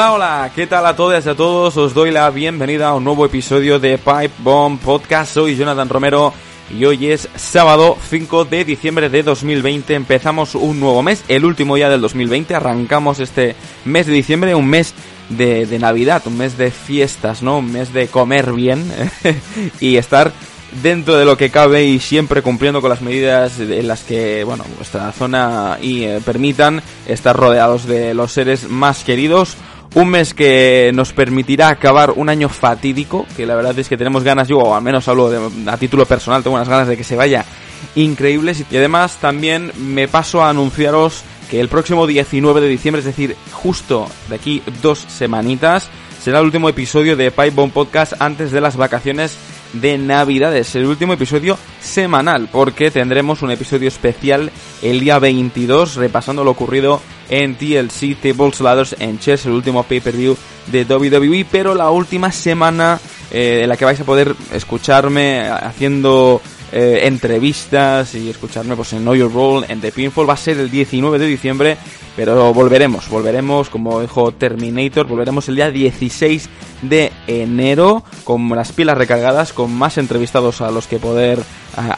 Hola, hola, ¿qué tal a todas y a todos? Os doy la bienvenida a un nuevo episodio de Pipe Bomb Podcast. Soy Jonathan Romero y hoy es sábado 5 de diciembre de 2020. Empezamos un nuevo mes, el último día del 2020. Arrancamos este mes de diciembre, un mes de, Navidad, un mes de fiestas, ¿no? Un mes de comer bien y estar dentro de lo que cabe y siempre cumpliendo con las medidas en las que, bueno, nuestra zona y eh, permitan estar rodeados de los seres más queridos. Un mes que nos permitirá acabar un año fatídico, que la verdad es que tenemos ganas, yo o al menos hablo a título personal, tengo unas ganas de que se vaya increíbles. Y además también me paso a anunciaros que el próximo 19 de diciembre, es decir, justo de aquí dos semanitas, será el último episodio de Pipe Bomb Podcast antes de las vacaciones de Navidades, el último episodio semanal, porque tendremos un episodio especial el día 22 repasando lo ocurrido en TLC Tables, Ladders and Chess, el último pay-per-view de WWE, pero la última semana eh, en la que vais a poder escucharme haciendo eh, entrevistas y escucharme pues en Know Your Role, en The Pinfall, va a ser el 19 de diciembre, pero volveremos, volveremos, como dijo Terminator, volveremos el día 16 de enero con las pilas recargadas, con más entrevistados a los que poder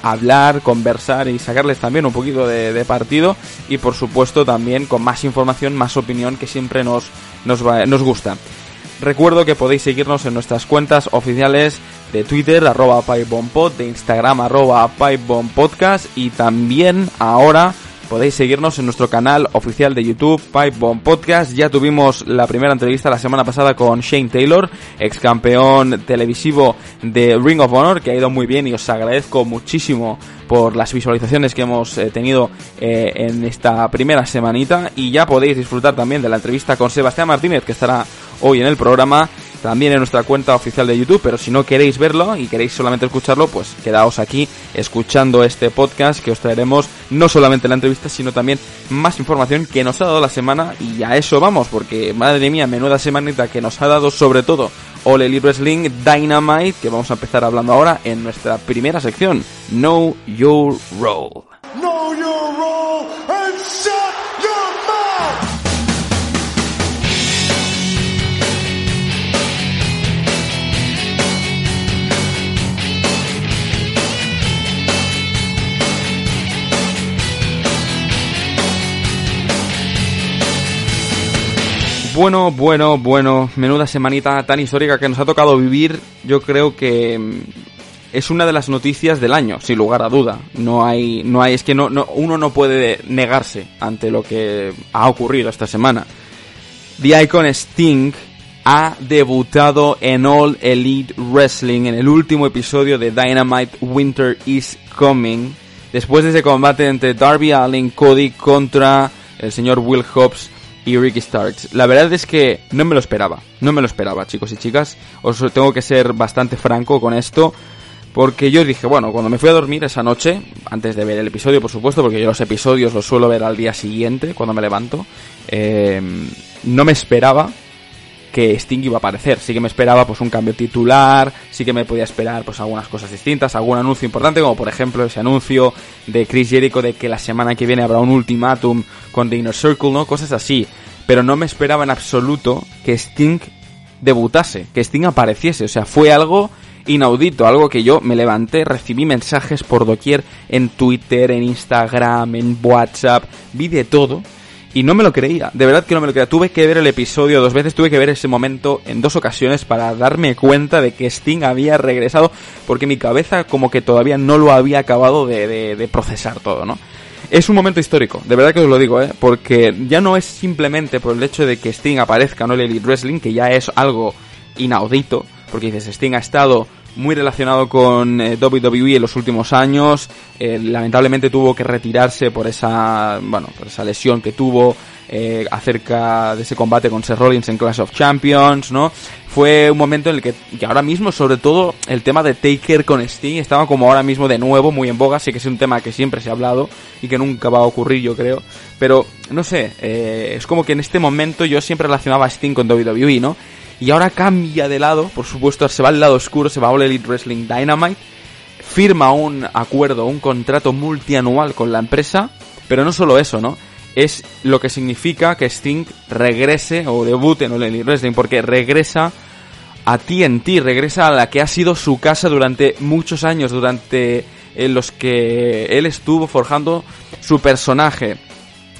hablar, conversar y sacarles también un poquito de, partido y por supuesto también con más información, más opinión que siempre nos, nos, nos gusta. Recuerdo que podéis seguirnos en nuestras cuentas oficiales de Twitter, arroba PipeBombPod, de Instagram, arroba PipeBombPodcast y también ahora podéis seguirnos en nuestro canal oficial de YouTube, Pipebomb Podcast. Ya tuvimos la primera entrevista la semana pasada con Shane Taylor, ex campeón televisivo de Ring of Honor, que ha ido muy bien y os agradezco muchísimo por las visualizaciones que hemos eh, tenido eh, en esta primera semanita. Y ya podéis disfrutar también de la entrevista con Sebastián Martínez, que estará hoy en el programa también en nuestra cuenta oficial de YouTube, pero si no queréis verlo y queréis solamente escucharlo, pues quedaos aquí escuchando este podcast que os traeremos no solamente la entrevista, sino también más información que nos ha dado la semana y a eso vamos, porque madre mía, menuda semanita que nos ha dado sobre todo Ole Elite Wrestling Dynamite, que vamos a empezar hablando ahora en nuestra primera sección, Know Your Role. Know your role Bueno, bueno, bueno, menuda semanita tan histórica que nos ha tocado vivir. Yo creo que mm, es una de las noticias del año, sin lugar a duda. No hay, no hay, es que no, no, uno no puede negarse ante lo que ha ocurrido esta semana. The Icon Sting ha debutado en All Elite Wrestling en el último episodio de Dynamite Winter is Coming. Después de ese combate entre Darby Allin, Cody contra el señor Will Hobbs y Ricky Starks. La verdad es que no me lo esperaba, no me lo esperaba, chicos y chicas. Os tengo que ser bastante franco con esto. Porque yo dije, bueno, cuando me fui a dormir esa noche, antes de ver el episodio, por supuesto, porque yo los episodios los suelo ver al día siguiente, cuando me levanto, eh, no me esperaba que Sting iba a aparecer. Sí que me esperaba pues un cambio titular, sí que me podía esperar pues algunas cosas distintas, algún anuncio importante, como por ejemplo ese anuncio de Chris Jericho de que la semana que viene habrá un ultimátum con The Inner Circle, ¿no? Cosas así. Pero no me esperaba en absoluto que Sting debutase, que Sting apareciese. O sea, fue algo inaudito, algo que yo me levanté, recibí mensajes por doquier en Twitter, en Instagram, en WhatsApp, vi de todo y no me lo creía, de verdad que no me lo creía. Tuve que ver el episodio dos veces, tuve que ver ese momento en dos ocasiones para darme cuenta de que Sting había regresado, porque mi cabeza como que todavía no lo había acabado de, procesar todo, ¿no? Es un momento histórico, de verdad que os lo digo, ¿eh? Porque ya no es simplemente por el hecho de que Sting aparezca en el Elite Wrestling, que ya es algo inaudito, porque dices, Sting ha estado muy relacionado con eh, WWE en los últimos años. Eh, lamentablemente tuvo que retirarse por esa, bueno, por esa lesión que tuvo eh, acerca de ese combate con Seth Rollins en Clash of Champions, ¿no? Fue un momento en el que, que ahora mismo, sobre todo, el tema de Taker con Sting estaba como ahora mismo de nuevo muy en boga. Sí que es un tema que siempre se ha hablado y que nunca va a ocurrir, yo creo. Pero, no sé, es como que en este momento yo siempre relacionaba a Sting con WWE, ¿no? Y ahora cambia de lado, por supuesto, se va al lado oscuro, se va a All Elite Wrestling Dynamite, firma un acuerdo, un contrato multianual con la empresa, pero no solo eso, ¿no? es lo que significa que Sting regrese o debute en All Elite Wrestling, porque regresa a TNT, regresa a la que ha sido su casa durante muchos años, durante eh, los que él estuvo forjando su personaje,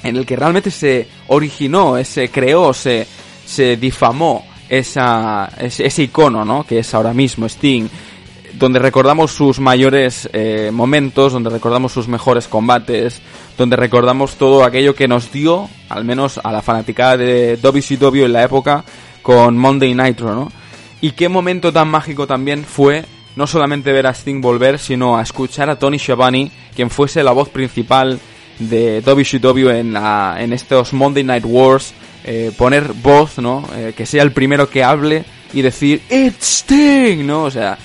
en el que realmente se originó, se creó, se, se difamó esa, ese, icono, ¿no? Que es ahora mismo Sting, donde recordamos sus mayores eh, momentos, donde recordamos sus mejores combates, donde recordamos todo aquello que nos dio, al menos a la fanaticada de WCW en la época, con Monday Nitro, ¿no? Y qué momento tan mágico también fue no solamente ver a Sting volver, sino a escuchar a Tony Schiavone, quien fuese la voz principal de WCW en, en estos Monday Night Wars, eh, poner voz, ¿no? Eh, que sea el primero que hable y decir It's Sting, ¿no? O sea,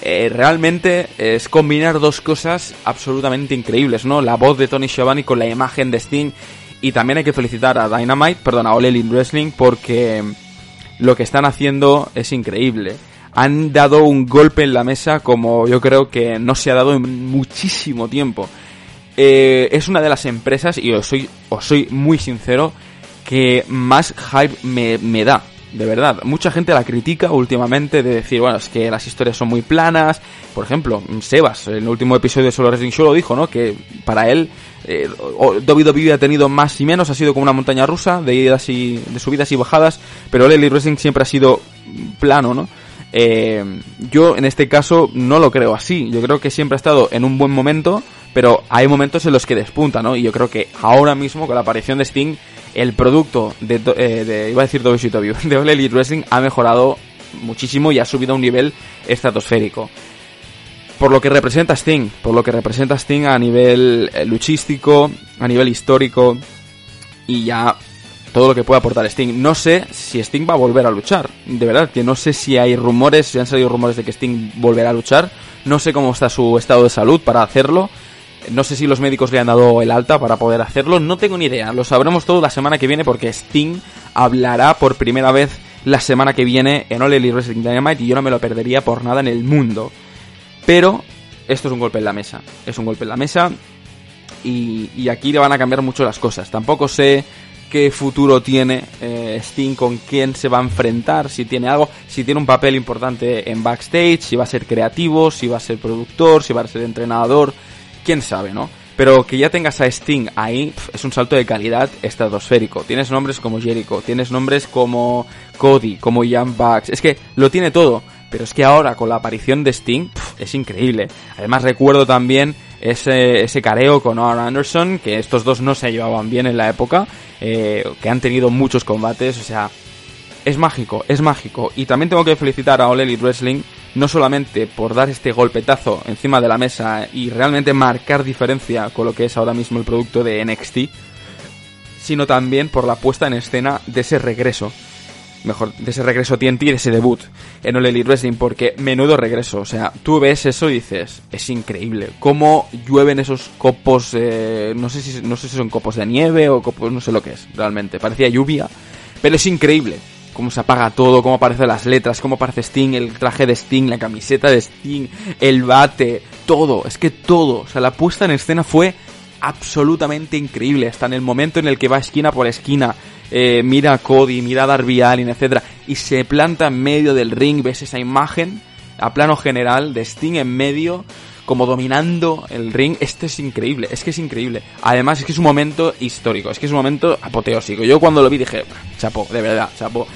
eh, realmente es combinar dos cosas absolutamente increíbles, ¿no? La voz de Tony Schiavone con la imagen de Sting y también hay que felicitar a Dynamite, perdón, a All Elite Wrestling porque lo que están haciendo es increíble. Han dado un golpe en la mesa como yo creo que no se ha dado en muchísimo tiempo. Eh, es una de las empresas, y os soy, os soy muy sincero, que más hype me, me da de verdad. Mucha gente la critica últimamente de decir, bueno, es que las historias son muy planas. Por ejemplo, Sebas, en el último episodio de Solo Wrestling Show lo dijo, ¿no? Que para él, eh, WWE ha tenido más y menos, ha sido como una montaña rusa de idas y, de subidas y bajadas, pero el Elite siempre ha sido plano, ¿no? Eh, yo en este caso no lo creo así. Yo creo que siempre ha estado en un buen momento, pero hay momentos en los que despunta, ¿no? Y yo creo que ahora mismo con la aparición de Sting el producto de, eh, iba a decir WCW, de All Elite Wrestling ha mejorado muchísimo y ha subido a un nivel estratosférico. Por lo que representa Sting, por lo que representa Sting a nivel eh, luchístico, a nivel histórico y ya todo lo que puede aportar Sting. No sé si Sting va a volver a luchar, de verdad, que no sé si hay rumores, si han salido rumores de que Sting volverá a luchar, no sé cómo está su estado de salud para hacerlo. No sé si los médicos le han dado el alta para poder hacerlo, no tengo ni idea. Lo sabremos todo la semana que viene porque Sting hablará por primera vez la semana que viene en All Elite Wrestling Dynamite y yo no me lo perdería por nada en el mundo. Pero esto es un golpe en la mesa. Es un golpe en la mesa y, y aquí le van a cambiar mucho las cosas. Tampoco sé qué futuro tiene eh, Sting, con quién se va a enfrentar, si tiene algo, si tiene un papel importante en backstage, si va a ser creativo, si va a ser productor, si va a ser entrenador quién sabe, ¿no? Pero que ya tengas a Sting ahí es un salto de calidad estratosférico. Tienes nombres como Jericho, tienes nombres como Cody, como Jan Bucks. Es que lo tiene todo. Pero es que ahora con la aparición de Sting es increíble. Además recuerdo también ese, careo con Arn Anderson, que estos dos no se llevaban bien en la época, eh, que han tenido muchos combates. O sea, es mágico, es mágico. Y también tengo que felicitar a All Elite Wrestling no solamente por dar este golpetazo encima de la mesa y realmente marcar diferencia con lo que es ahora mismo el producto de NXT, sino también por la puesta en escena de ese regreso. Mejor, de ese regreso TNT y de ese debut en All Elite Wrestling, porque menudo regreso. O sea, tú ves eso y dices, es increíble. Cómo llueven esos copos, eh, no, sé si, no sé si son copos de nieve o copos, no sé lo que es, realmente. Parecía lluvia, pero es increíble cómo se apaga todo, cómo aparecen las letras, cómo aparece Sting, el traje de Sting, la camiseta de Sting, el bate, todo, es que todo, o sea, la puesta en escena fue absolutamente increíble, hasta en el momento en el que va esquina por esquina, eh, mira a Cody, mira a Darby Allin, etcétera, y se planta en medio del ring, ves esa imagen a plano general de Sting en medio, como dominando el ring, esto es increíble, es que es increíble. Además es que es un momento histórico, es que es un momento apoteósico. Yo cuando lo vi dije, chapo, de verdad, chapo.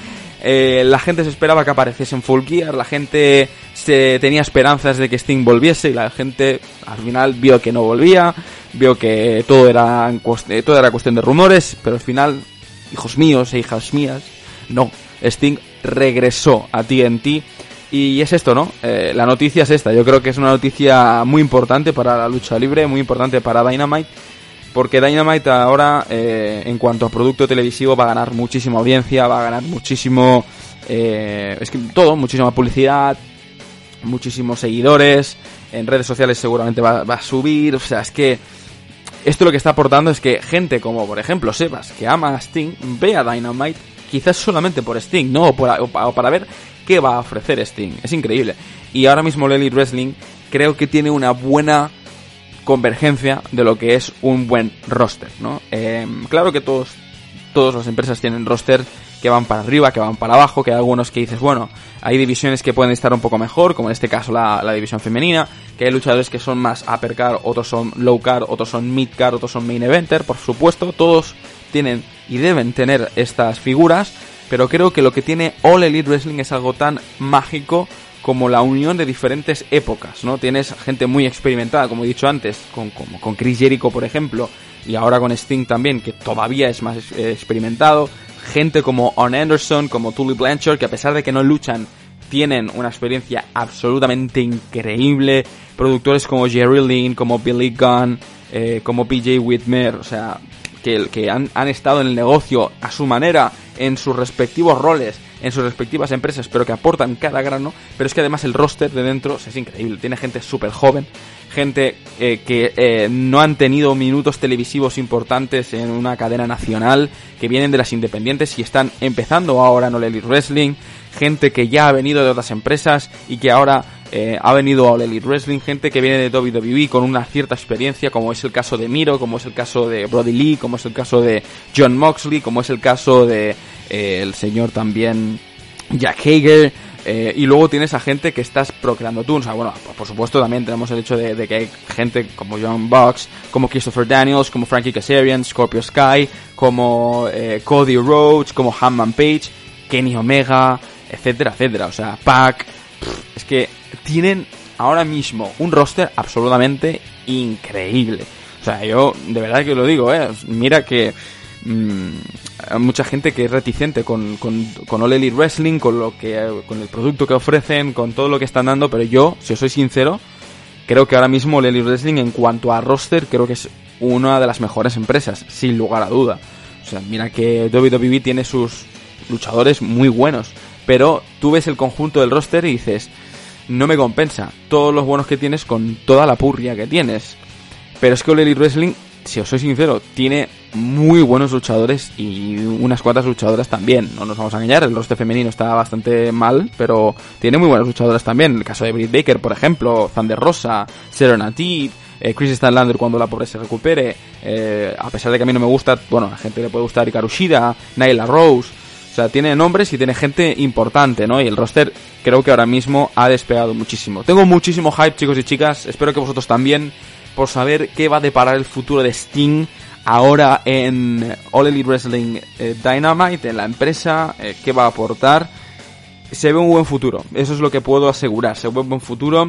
Eh, la gente se esperaba que apareciese en Full Gear, la gente se tenía esperanzas de que Sting volviese y la gente al final vio que no volvía, vio que todo era, todo era cuestión de rumores, pero al final, hijos míos e hijas mías, no, Sting regresó a TNT y es esto, ¿no? Eh, la noticia es esta. Yo creo que es una noticia muy importante para la lucha libre, muy importante para Dynamite. Porque Dynamite ahora, eh, en cuanto a producto televisivo, va a ganar muchísima audiencia, va a ganar muchísimo. Eh, es que todo, muchísima publicidad, muchísimos seguidores. En redes sociales seguramente va, a subir. O sea, es que. Esto lo que está aportando es que gente como, por ejemplo, Sebas, que ama a Sting, ve a Dynamite quizás solamente por Sting, ¿no? o para ver qué va a ofrecer Sting. Es increíble. Y ahora mismo Lely Wrestling creo que tiene una buena convergencia de lo que es un buen roster, ¿no? Em, claro que todos, todas las empresas tienen roster que van para arriba, que van para abajo, que hay algunos que dices, bueno, hay divisiones que pueden estar un poco mejor, como en este caso la, la división femenina, que hay luchadores que son más upper car, otros son low car, otros son mid car, otros son main eventer, por supuesto, todos tienen y deben tener estas figuras, pero creo que lo que tiene All Elite Wrestling es algo tan mágico como la unión de diferentes épocas, ¿no? Tienes gente muy experimentada, como he dicho antes, con, como con Chris Jericho, por ejemplo, y ahora con Sting también, que todavía es más eh, experimentado. Gente como On Anderson, como Tully Blanchard, que a pesar de que no luchan, tienen una experiencia absolutamente increíble. Productores como Jerry Lynn, como Billy Gunn, eh, como PJ Whitmer, o sea, que, que han, han estado en el negocio a su manera, en sus respectivos roles en sus respectivas empresas, pero que aportan cada grano. Pero es que además el roster de dentro es increíble. Tiene gente súper joven, gente eh, que eh, no han tenido minutos televisivos importantes en una cadena nacional, que vienen de las independientes y están empezando ahora en All Wrestling. Gente que ya ha venido de otras empresas y que ahora eh, ha venido a All Elite Wrestling. Gente que viene de WWE con una cierta experiencia, como es el caso de Miro, como es el caso de Brody Lee, como es el caso de John Moxley, como es el caso de eh, el señor también Jack Hager, eh, y luego tienes a gente que estás procreando tú. O bueno, por supuesto también tenemos el hecho de, que hay gente como John Box, como Christopher Daniels, como Frankie Kazarian, Scorpio Sky, como Cody Rhodes, como Hanman Page, Kenny Omega, etcétera, etcétera. O sea, Pac. Es que tienen ahora mismo un roster absolutamente increíble. O sea, yo de verdad que lo digo, ¿eh? Mira que mmm, hay mucha gente que es reticente con, con, Wrestling, con, lo que, con el producto que ofrecen, con todo lo que están dando, pero yo, si os soy sincero, creo que ahora mismo All Wrestling en cuanto a roster, creo que es una de las mejores empresas, sin lugar a duda. O sea, mira que WWE tiene sus luchadores muy buenos, pero tú ves el conjunto del roster y dices, no me compensa todos los buenos que tienes con toda la purria que tienes. Pero es que All Elite Wrestling si os soy sincero, tiene muy buenos luchadores y unas cuantas luchadoras también. No nos vamos a engañar, el roster femenino está bastante mal, pero tiene muy buenas luchadoras también. En el caso de Britt Baker, por ejemplo, Thunder Rosa, Serenity, eh, Chris Stanlander cuando la pobre se recupere. Eh, a pesar de que a mí no me gusta, bueno, a la gente le puede gustar Ikaru Shida, Nyla Rose. Sea, tiene nombres y tiene gente importante, ¿no? Y el roster creo que ahora mismo ha despegado muchísimo. Tengo muchísimo hype, chicos y chicas. Espero que vosotros también por saber qué va a deparar el futuro de Sting ahora en All Elite Wrestling eh, Dynamite, en la empresa, eh, qué va a aportar. Se ve un buen futuro, eso es lo que puedo asegurar, se ve un buen futuro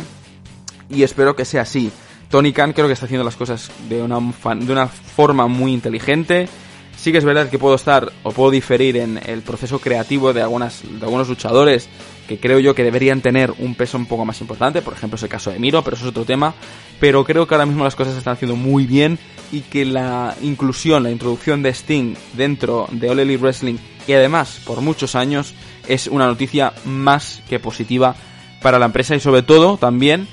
y espero que sea así. Tony Khan creo que está haciendo las cosas de una, de una forma muy inteligente. Sí que es verdad que puedo estar o puedo diferir en el proceso creativo de, algunas, de algunos luchadores que creo yo que deberían tener un peso un poco más importante, por ejemplo es el caso de Miro, pero eso es otro tema, pero creo que ahora mismo las cosas se están haciendo muy bien y que la inclusión, la introducción de Sting dentro de All Elite Wrestling y además por muchos años es una noticia más que positiva para la empresa y sobre todo también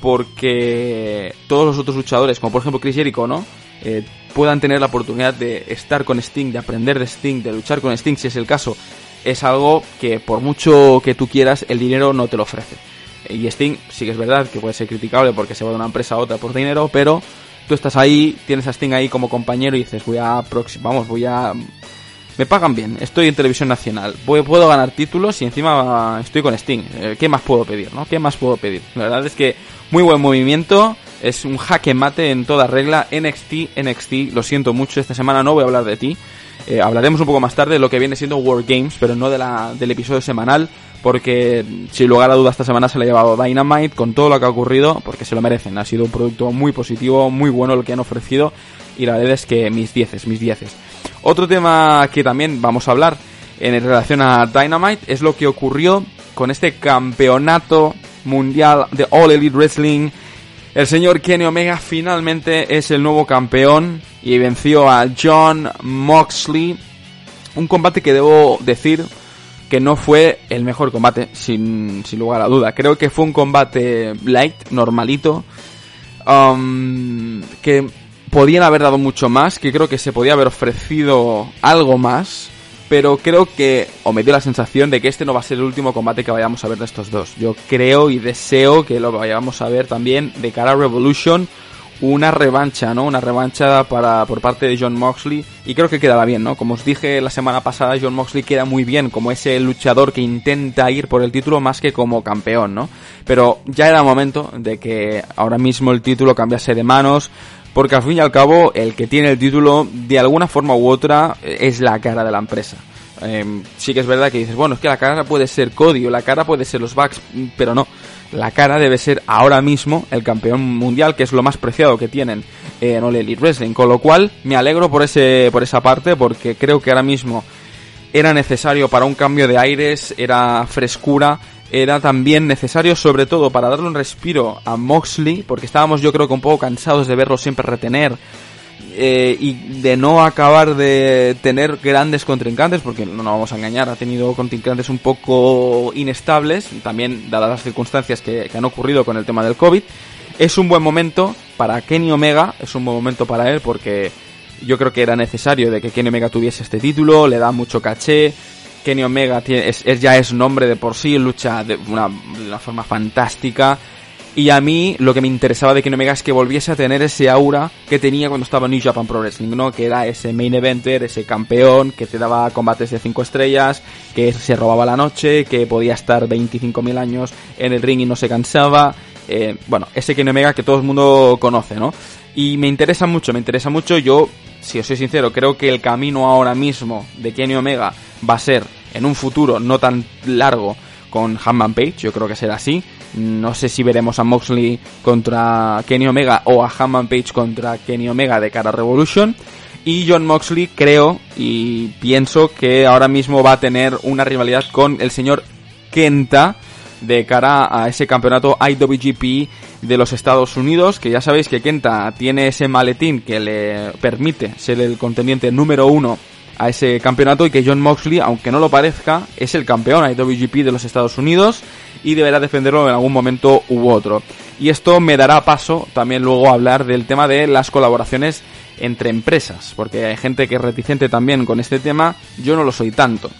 porque todos los otros luchadores, como por ejemplo Chris Jericho, ¿no? Eh, puedan tener la oportunidad de estar con Sting, de aprender de Sting, de luchar con Sting si es el caso es algo que por mucho que tú quieras, el dinero no te lo ofrece. Y Sting sí que es verdad que puede ser criticable porque se va de una empresa a otra por dinero, pero tú estás ahí, tienes a Sting ahí como compañero y dices, voy a vamos, voy a me pagan bien, estoy en televisión nacional, puedo ganar títulos y encima estoy con Sting. Eh, ¿Qué más puedo pedir, no? ¿Qué más puedo pedir? La verdad es que muy buen movimiento, es un jaque mate en toda regla. NXT, NXT, lo siento mucho, esta semana no voy a hablar de ti. Eh, hablaremos un poco más tarde de lo que viene siendo World Games, pero no de la, del episodio semanal, porque sin lugar a dudas esta semana se le ha llevado Dynamite con todo lo que ha ocurrido, porque se lo merecen. Ha sido un producto muy positivo, muy bueno el que han ofrecido, y la verdad es que mis dieces, mis dieces. Otro tema que también vamos a hablar en relación a Dynamite es lo que ocurrió con este campeonato mundial de All Elite Wrestling el señor Kenny Omega finalmente es el nuevo campeón y venció a John Moxley. Un combate que debo decir que no fue el mejor combate, sin, lugar a duda. Creo que fue un combate light, normalito, um, que podían haber dado mucho más, que creo que se podía haber ofrecido algo más pero creo que, o me dio la sensación de que este no va a ser el último combate que vayamos a ver de estos dos. Yo creo y deseo que lo vayamos a ver también de cara a Revolution una revancha, ¿no? Una revancha para, por parte de John Moxley y creo que quedaba bien, ¿no? Como os dije la semana pasada, John Moxley queda muy bien como ese luchador que intenta ir por el título más que como campeón, ¿no? Pero ya era momento de que ahora mismo el título cambiase de manos, porque al fin y al cabo el que tiene el título de alguna forma u otra es la cara de la empresa. Em, sí que es verdad que dices, bueno, es que la cara puede ser Cody o la cara puede ser los Bucks, pero no la cara debe ser ahora mismo el campeón mundial, que es lo más preciado que tienen en All Elite Wrestling. Con lo cual, me alegro por, ese, por esa parte, porque creo que ahora mismo era necesario para un cambio de aires, era frescura, era también necesario sobre todo para darle un respiro a Moxley, porque estábamos yo creo que un poco cansados de verlo siempre retener eh, y de no acabar de tener grandes contrincantes, porque no nos vamos a engañar, ha tenido contrincantes un poco inestables, también dadas las circunstancias que, han ocurrido con el tema del COVID. Es un buen momento para Kenny Omega, es un buen momento para él porque yo creo que era necesario de que Kenny Omega tuviese este título, le da mucho caché. Kenny Omega tiene, es, ya es nombre de por sí, lucha de una, de una forma fantástica y a mí lo que me interesaba de Kenny Omega es que volviese a tener ese aura que tenía cuando estaba en New Japan Pro Wrestling, ¿no? Que era ese main eventer, ese campeón que te daba combates de 5 estrellas, que se robaba la noche, que podía estar 25.000 años en el ring y no se cansaba. Eh, bueno, ese Kenny Omega que todo el mundo conoce, ¿no? Y me interesa mucho, me interesa mucho. Yo, si os soy sincero, creo que el camino ahora mismo de Kenny Omega va a ser en un futuro no tan largo con Hanman Page, yo creo que será así no sé si veremos a Moxley contra Kenny Omega o a Hammond Page contra Kenny Omega de cara a Revolution. Y John Moxley creo y pienso que ahora mismo va a tener una rivalidad con el señor Kenta de cara a ese campeonato IWGP de los Estados Unidos, que ya sabéis que Kenta tiene ese maletín que le permite ser el contendiente número uno a ese campeonato y que John Moxley, aunque no lo parezca, es el campeón IWGP de los Estados Unidos y deberá defenderlo en algún momento u otro. Y esto me dará paso también luego a hablar del tema de las colaboraciones entre empresas, porque hay gente que es reticente también con este tema, yo no lo soy tanto,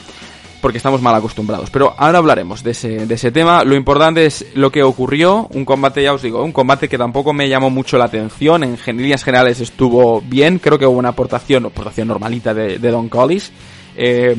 porque estamos mal acostumbrados. Pero ahora hablaremos de ese, de ese tema, lo importante es lo que ocurrió, un combate, ya os digo, un combate que tampoco me llamó mucho la atención, en líneas generales estuvo bien, creo que hubo una aportación, aportación normalita de, Don Collis. Eh,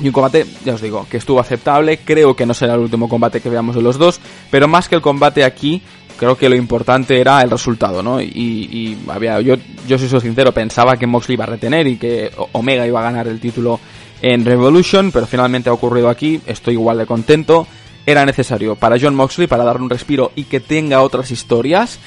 y un combate, ya os digo, que estuvo aceptable. Creo que no será el último combate que veamos de los dos. Pero más que el combate aquí, creo que lo importante era el resultado, ¿no? Y, había, yo, yo soy sincero, pensaba que Moxley iba a retener y que Omega iba a ganar el título en Revolution, pero finalmente ha ocurrido aquí. Estoy igual de contento. Era necesario para John Moxley para darle un respiro y que tenga otras historias.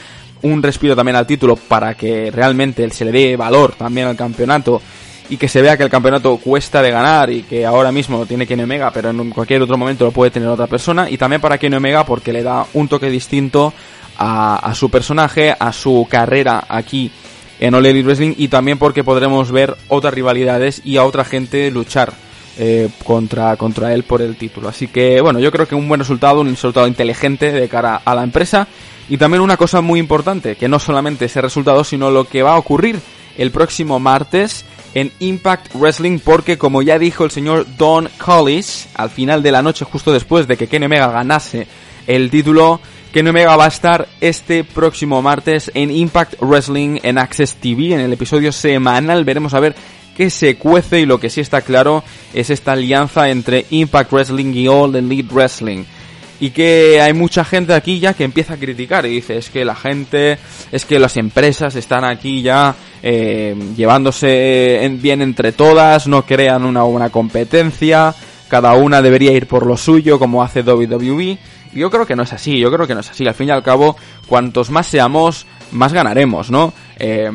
Un respiro también al título para que realmente se le dé valor también al campeonato y que se vea que el campeonato cuesta de ganar y que ahora mismo lo tiene Kenny Omega, pero en cualquier otro momento lo puede tener otra persona. Y también para Kenny Omega porque le da un toque distinto a, su personaje, a su carrera aquí en All Wrestling y también porque podremos ver otras rivalidades y a otra gente luchar eh, contra, contra él por el título. Así que bueno, yo creo que un buen resultado, un resultado inteligente de cara a la empresa y también una cosa muy importante, que no solamente ese resultado, sino lo que va a ocurrir el próximo martes en Impact Wrestling porque como ya dijo el señor Don Collis al final de la noche justo después de que Kenny Omega ganase el título Kenny Omega va a estar este próximo martes en Impact Wrestling en Access TV en el episodio semanal veremos a ver qué se cuece y lo que sí está claro es esta alianza entre Impact Wrestling y All Elite Wrestling y que hay mucha gente aquí ya que empieza a criticar y dice es que la gente, es que las empresas están aquí ya eh, llevándose bien entre todas, no crean una buena competencia, cada una debería ir por lo suyo como hace WWE. Yo creo que no es así, yo creo que no es así. Al fin y al cabo, cuantos más seamos, más ganaremos, ¿no? Eh,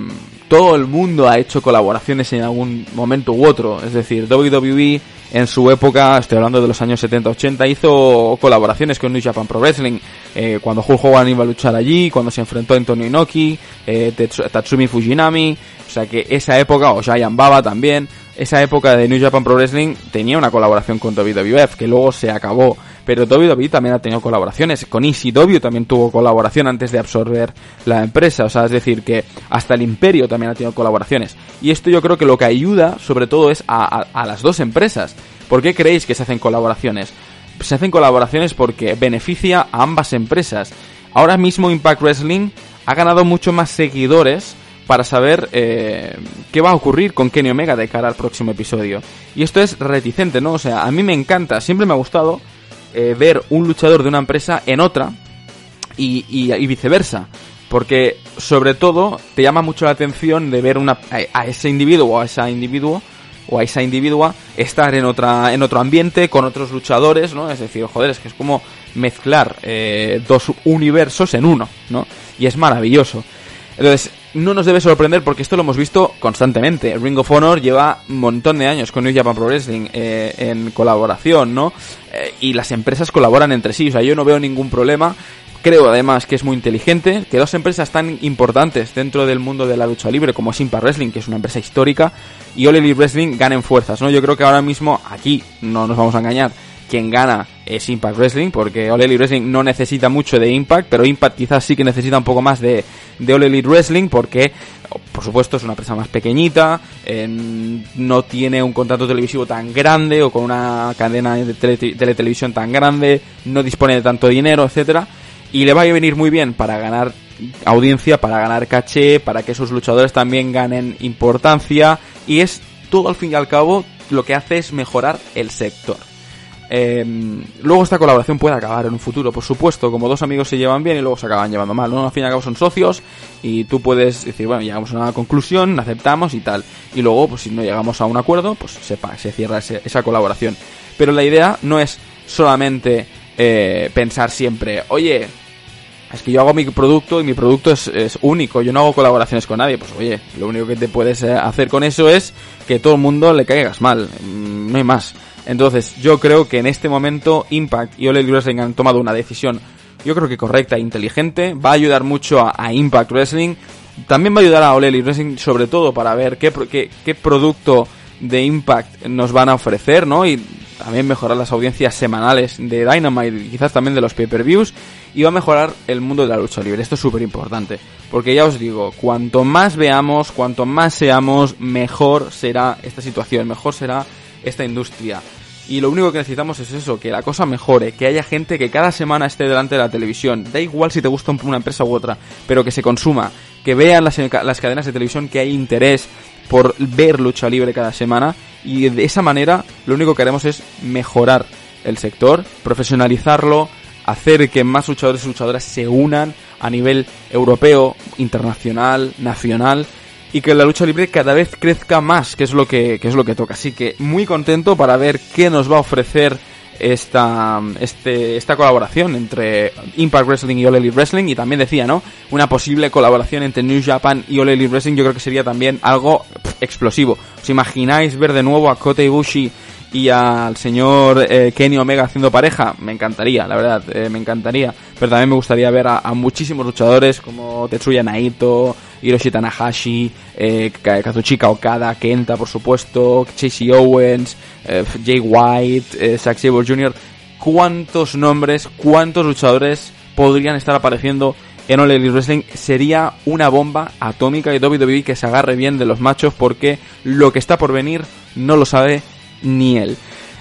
todo el mundo ha hecho colaboraciones en algún momento u otro. Es decir, WWE en su época, estoy hablando de los años 70-80, hizo colaboraciones con New Japan Pro Wrestling. Eh, cuando Hulk Hogan iba a luchar allí, cuando se enfrentó a Antonio Inoki, eh, Tatsumi Fujinami. O sea que esa época, o Giant Baba también, esa época de New Japan Pro Wrestling tenía una colaboración con WWF que luego se acabó. Pero WWE también ha tenido colaboraciones. Con ECW también tuvo colaboración antes de absorber la empresa. O sea, es decir, que hasta el Imperio también ha tenido colaboraciones. Y esto yo creo que lo que ayuda, sobre todo, es a, a las dos empresas. ¿Por qué creéis que se hacen colaboraciones? Se hacen colaboraciones porque beneficia a ambas empresas. Ahora mismo Impact Wrestling ha ganado mucho más seguidores para saber eh, qué va a ocurrir con Kenny Omega de cara al próximo episodio. Y esto es reticente, ¿no? O sea, a mí me encanta, siempre me ha gustado eh, ver un luchador de una empresa en otra y, viceversa. Porque sobre todo te llama mucho la atención de ver una, a ese individuo o a esa individuo o a esa individua estar en otra en otro ambiente con otros luchadores, ¿no? Es decir, joder, es que es como mezclar eh, dos universos en uno, ¿no? Y es maravilloso. Entonces, no nos debe sorprender porque esto lo hemos visto constantemente. Ring of Honor lleva un montón de años con New Japan Pro Wrestling eh, en colaboración, ¿no? Eh, y las empresas colaboran entre sí, o sea, yo no veo ningún problema. Creo además que es muy inteligente que dos empresas tan importantes dentro del mundo de la lucha libre como Simpa Wrestling, que es una empresa histórica, y All Wrestling ganen fuerzas, ¿no? Yo creo que ahora mismo aquí no nos vamos a engañar quien gana es Impact Wrestling, porque All Elite Wrestling no necesita mucho de Impact, pero Impact quizás sí que necesita un poco más de, de Elite Wrestling, porque, por supuesto, es una empresa más pequeñita, no tiene un contrato televisivo tan grande o con una cadena de televisión tan grande, no dispone de tanto dinero, etcétera, y le va a venir muy bien para ganar audiencia, para ganar caché, para que sus luchadores también ganen importancia, y es todo al fin y al cabo lo que hace es mejorar el sector. Em, luego esta colaboración puede acabar en un futuro, por supuesto, como dos amigos se llevan bien y luego se acaban llevando mal, ¿no? Al fin y al cabo son socios y tú puedes decir, bueno, llegamos a una conclusión, aceptamos y tal. Y luego, pues si no llegamos a un acuerdo, pues sepa, se cierra esa colaboración. Pero la idea no es solamente eh, pensar siempre, oye, es que yo hago mi producto y mi producto es, es, único, yo no hago colaboraciones con nadie. Pues oye, lo único que te puedes eh, hacer con eso es que todo el mundo le caigas mal, mm, no hay más. Entonces, yo creo que en este momento Impact y Elite Wrestling han tomado una decisión, yo creo que correcta e inteligente. Va a ayudar mucho a, Impact Wrestling. También va a ayudar a Elite Wrestling, sobre todo para ver qué, qué, qué producto de Impact nos van a ofrecer, ¿no? Y también mejorar las audiencias semanales de Dynamite quizás también de los pay-per-views y va a mejorar el mundo de la lucha libre. Esto es súper importante, porque ya os digo, cuanto más veamos, cuanto más seamos, mejor será esta situación, mejor será esta industria. Y lo único que necesitamos es eso, que la cosa mejore, que haya gente que cada semana esté delante de la televisión. Da igual si te gusta una empresa u otra, pero que se consuma, que vean las, las cadenas de televisión que hay interés por ver lucha libre cada semana. Y de esa manera lo único que haremos es mejorar el sector, profesionalizarlo, hacer que más luchadores y luchadoras se unan a nivel europeo, internacional, nacional y que la lucha libre cada vez crezca más, que es lo que, es lo que toca. Así que muy contento para ver qué nos va a ofrecer esta, este, esta colaboración entre Impact Wrestling y All Elite Wrestling y también decía, ¿no? Una posible colaboración entre New Japan y All Elite Wrestling yo creo que sería también algo explosivo. ¿Os imagináis ver de nuevo a Kota Ibushi y al señor eh, Kenny Omega haciendo pareja, me encantaría, la verdad, eh, me encantaría. Pero también me gustaría ver a, muchísimos luchadores como Tetsuya Naito, Hiroshi Tanahashi, eh, Kazuchika Okada, Kenta, por supuesto, Chase Owens, eh, Jay White, Zack Sabre Jr. ¿Cuántos nombres, cuántos luchadores podrían estar apareciendo en All Elite Wrestling? Sería una bomba atómica y WWE que se agarre bien de los machos porque lo que está por venir no lo sabe ni.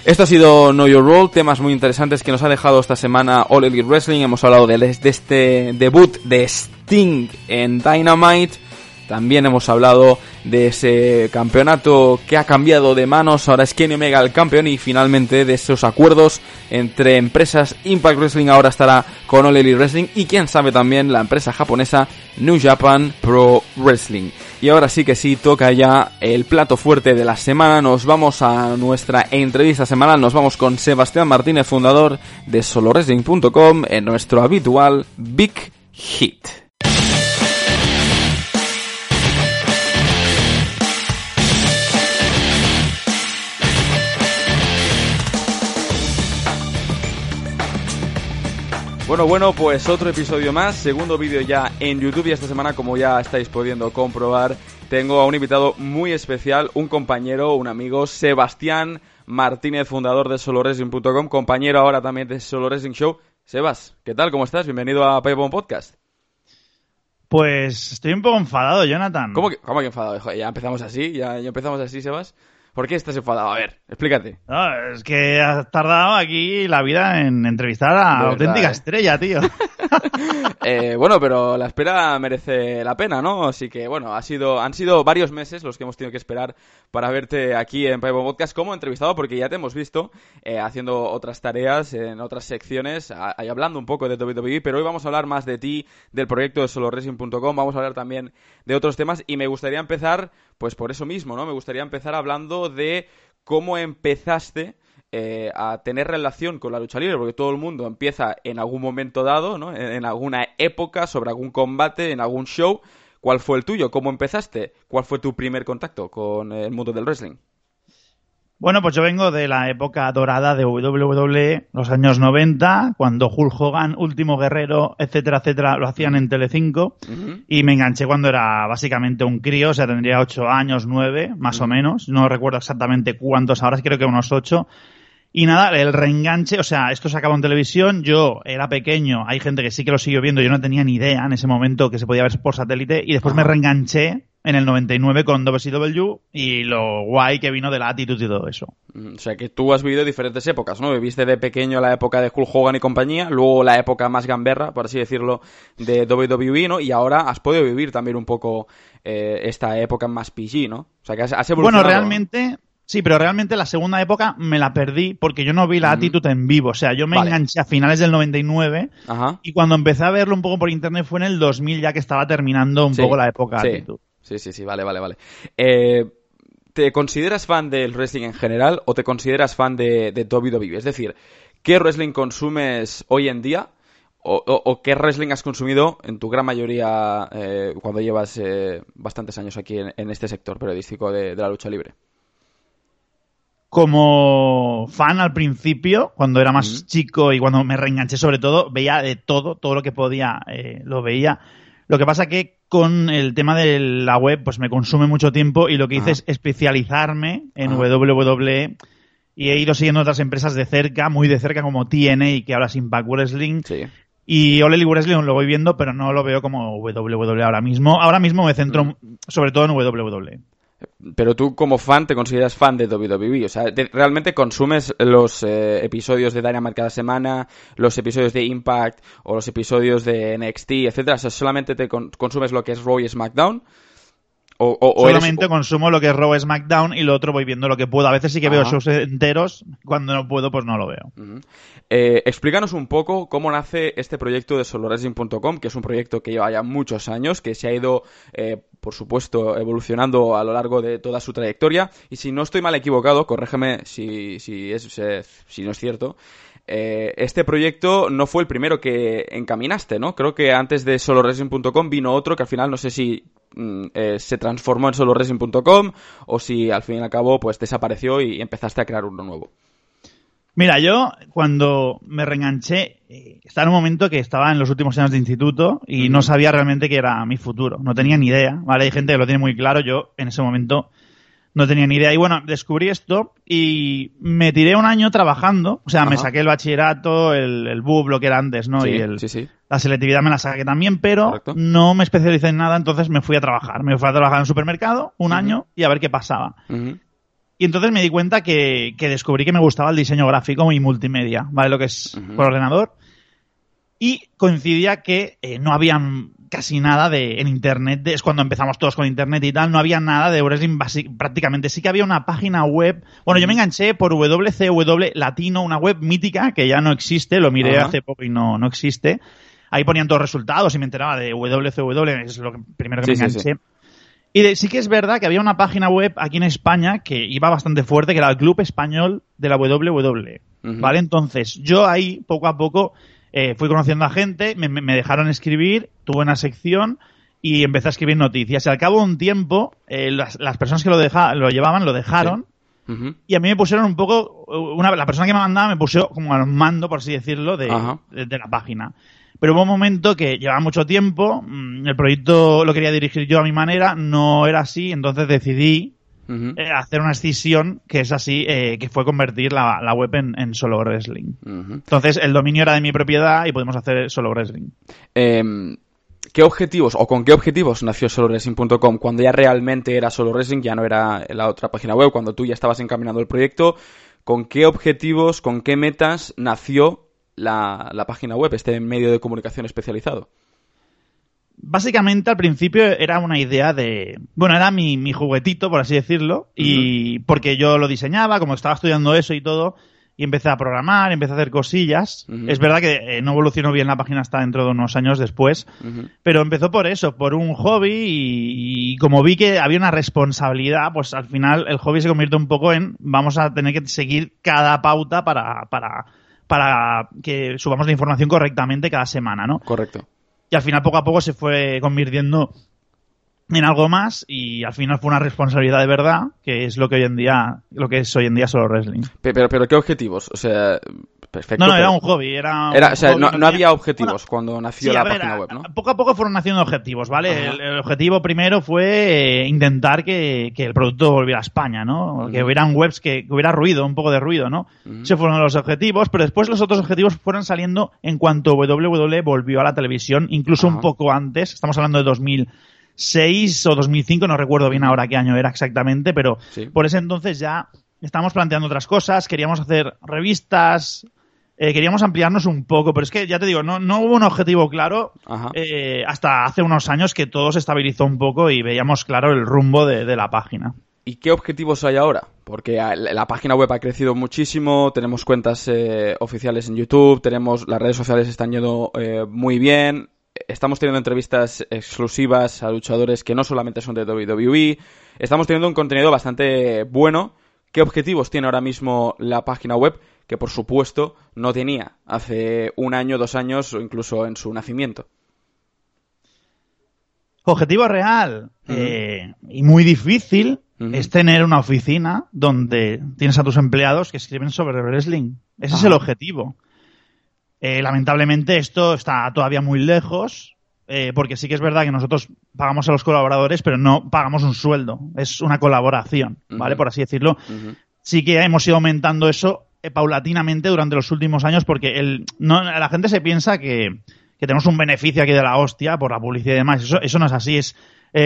Esto ha sido Know Your Role, temas muy interesantes que nos ha dejado esta semana All Elite Wrestling. Hemos hablado de, de este debut de Sting en Dynamite. También hemos hablado de ese campeonato que ha cambiado de manos, ahora es Kenny Omega el campeón y finalmente de esos acuerdos entre empresas. Impact Wrestling ahora estará con All Elite Wrestling y quién sabe también la empresa japonesa New Japan Pro Wrestling. Y ahora sí que sí, toca ya el plato fuerte de la semana. Nos vamos a nuestra entrevista semanal. Nos vamos con Sebastián Martínez, fundador de solowrestling.com, en nuestro habitual Big Hit. Bueno, bueno, pues otro episodio más, segundo vídeo ya en YouTube y esta semana, como ya estáis pudiendo comprobar, tengo a un invitado muy especial, un compañero, un amigo, Sebastián Martínez, fundador de SoloRacing.com, compañero ahora también de Solo Racing Show. Sebas, ¿qué tal? ¿Cómo estás? Bienvenido a Paypon Podcast. Pues estoy un poco enfadado, Jonathan. ¿Cómo que, cómo que enfadado? ya empezamos así, ya, ya empezamos así, Sebas. ¿Por qué estás enfadado? A ver, explícate. No, es que has tardado aquí la vida en entrevistar a la auténtica ¿eh? estrella, tío. eh, bueno, pero la espera merece la pena, ¿no? Así que, bueno, ha sido, han sido varios meses los que hemos tenido que esperar para verte aquí en Paibo Podcast como entrevistado, porque ya te hemos visto eh, haciendo otras tareas en otras secciones, y hablando un poco de WWE, pero hoy vamos a hablar más de ti, del proyecto de soloracing.com, vamos a hablar también de otros temas y me gustaría empezar, pues por eso mismo, ¿no? Me gustaría empezar hablando de cómo empezaste eh, a tener relación con la lucha libre, porque todo el mundo empieza en algún momento dado, ¿no? En, en, alguna época, sobre algún combate, en algún show. ¿Cuál fue el tuyo? ¿Cómo empezaste? ¿Cuál fue tu primer contacto con el mundo del wrestling? Bueno, pues yo vengo de la época dorada de WWE, los años 90, cuando Hulk Hogan, Último Guerrero, etcétera, etcétera, lo hacían en Telecinco. Uh -huh. Y me enganché cuando era básicamente un crío, o sea, tendría 8 años, 9, más uh -huh. o menos. No recuerdo exactamente cuántos ahora, creo que unos 8. Y nada, el reenganche, o sea, esto se acabó en televisión, yo era pequeño, hay gente que sí que lo siguió viendo, yo no tenía ni idea en ese momento que se podía ver por satélite, y después me reenganché en el 99 con WCW y lo guay que vino de la Attitude y todo eso. O sea, que tú has vivido diferentes épocas, ¿no? Viviste de pequeño la época de Hulk Hogan y compañía, luego la época más gamberra, por así decirlo, de WWE, ¿no? Y ahora has podido vivir también un poco eh, esta época más PG, ¿no? O sea, que has, has evolucionado. Bueno, realmente... Sí, pero realmente la segunda época me la perdí porque yo no vi la mm. Attitude en vivo. O sea, yo me vale. enganché a finales del 99 Ajá. y cuando empecé a verlo un poco por internet fue en el 2000 ya que estaba terminando un sí, poco la época sí. Sí, sí, sí, vale, vale, vale. Eh, ¿Te consideras fan del wrestling en general o te consideras fan de, de WWE? Es decir, ¿qué wrestling consumes hoy en día? O, o, o, qué wrestling has consumido en tu gran mayoría eh, cuando llevas eh, bastantes años aquí en, en, este sector periodístico de, de la lucha libre? Como fan al principio, cuando era más mm. chico y cuando me reenganché sobre todo, veía de todo, todo lo que podía, eh, lo veía. Lo que pasa que con el tema de la web, pues me consume mucho tiempo y lo que hice ah. es especializarme en ah. WWE y he ido siguiendo otras empresas de cerca, muy de cerca como TNA y que ahora es Impact Wrestling. Sí. Y Elite Wrestling lo voy viendo, pero no lo veo como WWE ahora mismo. Ahora mismo me centro mm. sobre todo en WWE. Pero tú como fan te consideras fan de WWE, o sea, te, realmente consumes los eh, episodios de Dynamite cada semana, los episodios de Impact o los episodios de NXT, etcétera, o sea, solamente te con consumes lo que es Raw y SmackDown. O, o, o Solamente eres... consumo lo que es Raw SmackDown y lo otro voy viendo lo que puedo. A veces sí que Ajá. veo shows enteros, cuando no puedo pues no lo veo. Uh -huh. eh, explícanos un poco cómo nace este proyecto de soloracing.com, que es un proyecto que lleva ya muchos años, que se ha ido, eh, por supuesto, evolucionando a lo largo de toda su trayectoria. Y si no estoy mal equivocado, corrégeme si, si, es, si no es cierto, eh, este proyecto no fue el primero que encaminaste, ¿no? Creo que antes de soloracing.com vino otro que al final no sé si eh, se transformó en soloracing.com o si al fin y al cabo pues desapareció y empezaste a crear uno nuevo. Mira, yo cuando me reenganché, eh, estaba en un momento que estaba en los últimos años de instituto y no sabía realmente que era mi futuro. No tenía ni idea, ¿vale? Hay gente que lo tiene muy claro. Yo en ese momento no tenía ni idea. Y bueno, descubrí esto y me tiré un año trabajando. O sea, Ajá. me saqué el bachillerato, el, el BUB, lo que era antes, ¿no? Sí, y el, sí, sí. la selectividad me la saqué también, pero Correcto. no me especialicé en nada, entonces me fui a trabajar. Me fui a trabajar en un supermercado un uh -huh. año y a ver qué pasaba. Uh -huh. Y entonces me di cuenta que, que, descubrí que me gustaba el diseño gráfico y multimedia, ¿vale? Lo que es uh -huh. por ordenador. Y coincidía que eh, no había casi nada de en internet, es cuando empezamos todos con internet y tal, no había nada de wrestling prácticamente. Sí que había una página web. Bueno, yo me enganché por WCW Latino, una web mítica que ya no existe, lo miré hace poco y no, no existe. Ahí ponían todos los resultados y me enteraba de WCW, es lo primero que sí, me enganché. Sí, sí. Y de, sí que es verdad que había una página web aquí en España que iba bastante fuerte, que era el Club Español de la WWE. Uh -huh. ¿Vale? Entonces, yo ahí, poco a poco, eh, fui conociendo a gente, me, me, dejaron escribir, tuve una sección y empecé a escribir noticias. Y al cabo de un tiempo, eh, las, las, personas que lo, deja, lo llevaban lo dejaron. Sí. Uh -huh. Y a mí me pusieron un poco, una, la persona que me mandaba me puso como al mando, por así decirlo, de, de, de la página. Pero hubo un momento que llevaba mucho tiempo, mm, el proyecto lo quería dirigir yo a mi manera, no era así, entonces decidí uh -huh. eh, hacer una escisión que es así, eh, que fue convertir la, la web en, en, solo wrestling. Uh -huh. Entonces el dominio era de mi propiedad y podemos hacer solo wrestling. Eh, ¿qué objetivos o con qué objetivos nació soloracing.com cuando ya realmente era solo racing, ya no era la otra página web, cuando tú ya estabas encaminando el proyecto? ¿Con qué objetivos, con qué metas nació la, la página web, este medio de comunicación especializado? Básicamente al principio era una idea de. Bueno, era mi, mi juguetito, por así decirlo, y porque yo lo diseñaba, como estaba estudiando eso y todo, y empecé a programar, empecé a hacer cosillas. Es verdad que eh, no evolucionó bien la página hasta dentro de unos años después, pero empezó por eso, por un hobby y, como vi que había una responsabilidad, pues al final el hobby se convierte un poco en vamos a tener que seguir cada pauta para, para, para que subamos la información correctamente cada semana, ¿no? Correcto. Y al final poco a poco se fue convirtiendo en algo más y al final fue una responsabilidad de verdad, que es lo que hoy en día, lo que es hoy en día solo wrestling. Pero, pero, ¿qué objetivos? O sea, perfecto. No, no, era un hobby, era, o sea, no, había objetivos cuando nació la página web, ¿no? Poco a poco fueron naciendo objetivos, ¿vale? El, objetivo primero fue eh, intentar que, el producto volviera a España, ¿no? Que hubieran webs que, hubiera ruido, un poco de ruido, ¿no? Esos fueron los objetivos, pero después los otros objetivos fueron saliendo en cuanto WWE volvió a la televisión, incluso un poco antes, estamos hablando de 2000 2006 o 2005, no recuerdo bien ahora qué año era exactamente, pero por ese entonces ya estábamos planteando otras cosas, queríamos hacer revistas, eh, queríamos ampliarnos un poco, pero es que ya te digo, no, no hubo un objetivo claro eh, hasta hace unos años que todo se estabilizó un poco y veíamos claro el rumbo de, la página. ¿Y qué objetivos hay ahora? Porque la página web ha crecido muchísimo, tenemos cuentas eh, oficiales en YouTube, tenemos las redes sociales están yendo muy bien, estamos teniendo entrevistas exclusivas a luchadores que no solamente son de WWE. Estamos teniendo un contenido bastante bueno. ¿Qué objetivos tiene ahora mismo la página web? Que por supuesto no tenía hace un año, dos años o incluso en su nacimiento. Objetivo real eh, y muy difícil es tener una oficina donde tienes a tus empleados que escriben sobre wrestling. Ese es el objetivo. Eh, lamentablemente esto está todavía muy lejos, eh, porque sí que es verdad que nosotros pagamos a los colaboradores, pero no pagamos un sueldo, es una colaboración, ¿vale? Por así decirlo. Sí que hemos ido aumentando eso eh, paulatinamente durante los últimos años, porque el, no, la gente se piensa que, tenemos un beneficio aquí de la hostia por la publicidad y demás. Eso, eso no es así, es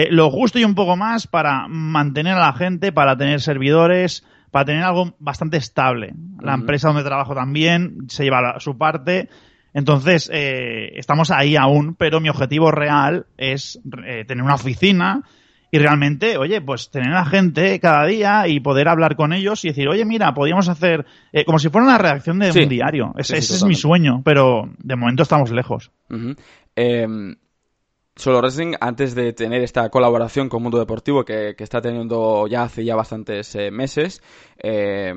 lo justo y un poco más para mantener a la gente, para tener servidores, para tener algo bastante estable. La empresa donde trabajo también se lleva su parte. Entonces, eh, estamos ahí aún, pero mi objetivo real es eh, tener una oficina y realmente, oye, pues tener a la gente cada día y poder hablar con ellos y decir, oye, mira, podríamos hacer eh, como si fuera una redacción de un diario. ese es mi sueño, pero de momento estamos lejos. Solo Wrestling, antes de tener esta colaboración con Mundo Deportivo que, está teniendo ya hace ya bastantes eh, meses, eh,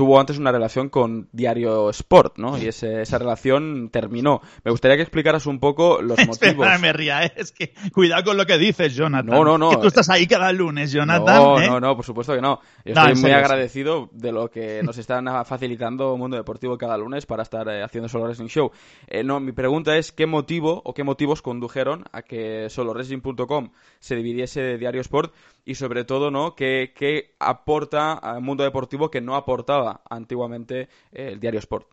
tuvo antes una relación con Diario Sport, ¿no? Y esa relación terminó. Me gustaría que explicaras un poco los motivos. me ría, ¿eh? es que cuidado con lo que dices, Jonathan. No, no, no. Que tú estás ahí cada lunes, Jonathan. No, no, no, por supuesto que no. Yo estoy muy agradecido de lo que nos están facilitando Mundo Deportivo cada lunes para estar haciendo Solo Wrestling Show. no, mi pregunta es qué motivo o qué motivos condujeron a que SoloWrestling.com se dividiese de Diario Sport y sobre todo, ¿no? ¿Qué, qué aporta al mundo deportivo que no aportaba antiguamente eh, el diario Sport?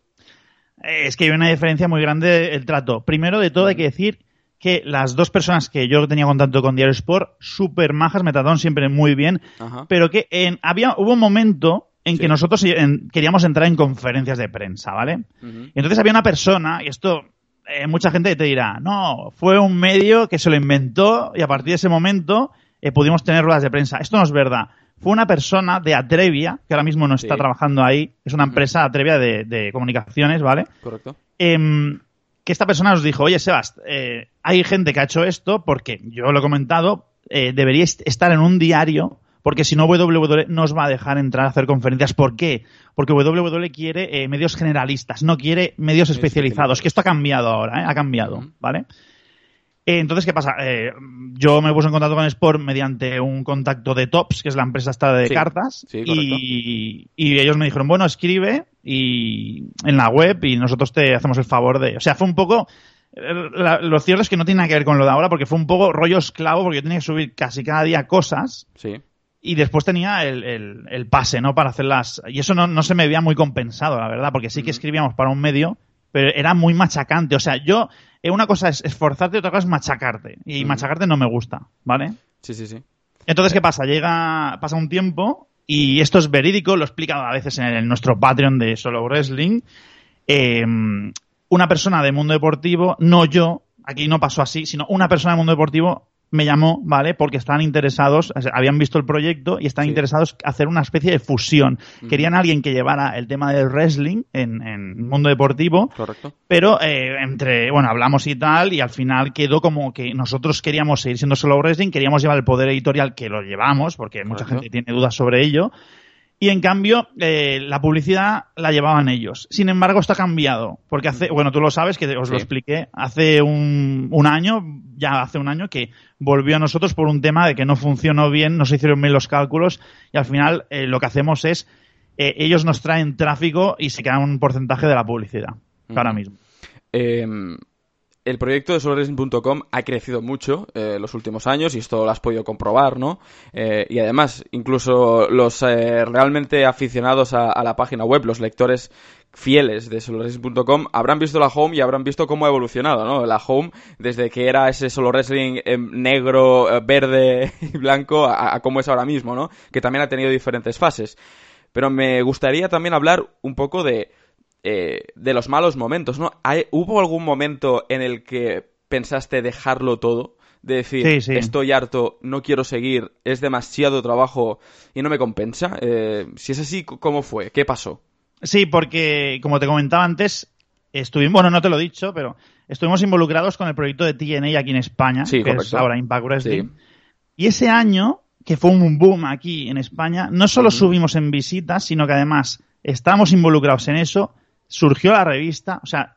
Es que hay una diferencia muy grande el trato. Primero de todo hay que decir que las dos personas que yo tenía contacto con Diario Sport, súper majas, me trataron siempre muy bien, pero que en, había, hubo un momento en que nosotros queríamos entrar en conferencias de prensa, ¿vale? Y entonces había una persona, y esto eh, mucha gente te dirá, no, fue un medio que se lo inventó y a partir de ese momento eh, pudimos tener ruedas de prensa. Esto no es verdad. Fue una persona de Atrevia, que ahora mismo no está trabajando ahí, es una empresa Atrevia de, comunicaciones, ¿vale? Correcto. Em, que esta persona nos dijo, oye, Sebast, eh, hay gente que ha hecho esto porque, yo lo he comentado, eh, debería estar en un diario porque si no WWE no os va a dejar entrar a hacer conferencias. ¿Por qué? Porque WWE quiere medios generalistas, no quiere medios especializados, que esto ha cambiado ahora, ¿eh? ha cambiado, ¿vale? Eh, entonces, ¿qué pasa? Eh, yo me puse en contacto con Sport mediante un contacto de Tops, que es la empresa esta de cartas, y, ellos me dijeron, bueno, escribe y en la web y nosotros te hacemos el favor de... O sea, fue un poco... lo cierto es que no tiene nada que ver con lo de ahora, porque fue un poco rollo esclavo, porque yo tenía que subir casi cada día cosas. Sí. Y después tenía el, pase, ¿no? Para hacerlas. Y eso no, se me veía muy compensado, la verdad, porque sí que escribíamos para un medio pero era muy machacante. O sea, yo, eh, una cosa es esforzarte, otra cosa es machacarte. Y machacarte no me gusta, ¿vale? Sí, sí, sí. Entonces, ¿qué pasa? Llega, pasa un tiempo y esto es verídico, lo explica a veces en, nuestro Patreon de Solo Wrestling. Em, una persona de mundo deportivo, no yo, aquí no pasó así, sino una persona del mundo deportivo me llamó, ¿vale? Porque estaban interesados, habían visto el proyecto y están interesados en hacer una especie de fusión. Querían alguien que llevara el tema del wrestling en, en mundo deportivo. Correcto. Pero eh, entre, bueno, hablamos y tal, y al final quedó como que nosotros queríamos seguir siendo solo wrestling, queríamos llevar el poder editorial que lo llevamos, porque mucha gente tiene dudas sobre ello. Y en cambio, eh, la publicidad la llevaban ellos. Sin embargo, está cambiado. Porque hace, bueno, tú lo sabes, que os lo expliqué, hace un, un, año, ya hace un año, que volvió a nosotros por un tema de que no funcionó bien, no se hicieron bien los cálculos y al final eh, lo que hacemos es, eh, ellos nos traen tráfico y se quedan un porcentaje de la publicidad, ahora mismo. El proyecto de solarracing.com ha crecido mucho eh, los últimos años y esto lo has podido comprobar, ¿no? Eh, y además, incluso los eh, realmente aficionados a, la página web, los lectores fieles de solarracing.com habrán visto la home y habrán visto cómo ha evolucionado, ¿no? La home, desde que era ese solo wrestling negro, verde y blanco, a cómo es ahora mismo, ¿no? Que también ha tenido diferentes fases. Pero me gustaría también hablar un poco de eh, de los malos momentos, ¿no? ¿Hubo algún momento en el que pensaste dejarlo todo? De decir, estoy harto, no quiero seguir, es demasiado trabajo y no me compensa. Eh, si es así, ¿cómo fue? ¿Qué pasó? Sí, porque, como te comentaba antes, estuvimos, bueno, no te lo he dicho, pero estuvimos involucrados con el proyecto de TNA aquí en España, que es ahora Impact Wrestling. Y ese año, que fue un boom aquí en España, no solo subimos en visitas, sino que además estábamos involucrados en eso surgió la revista, o sea,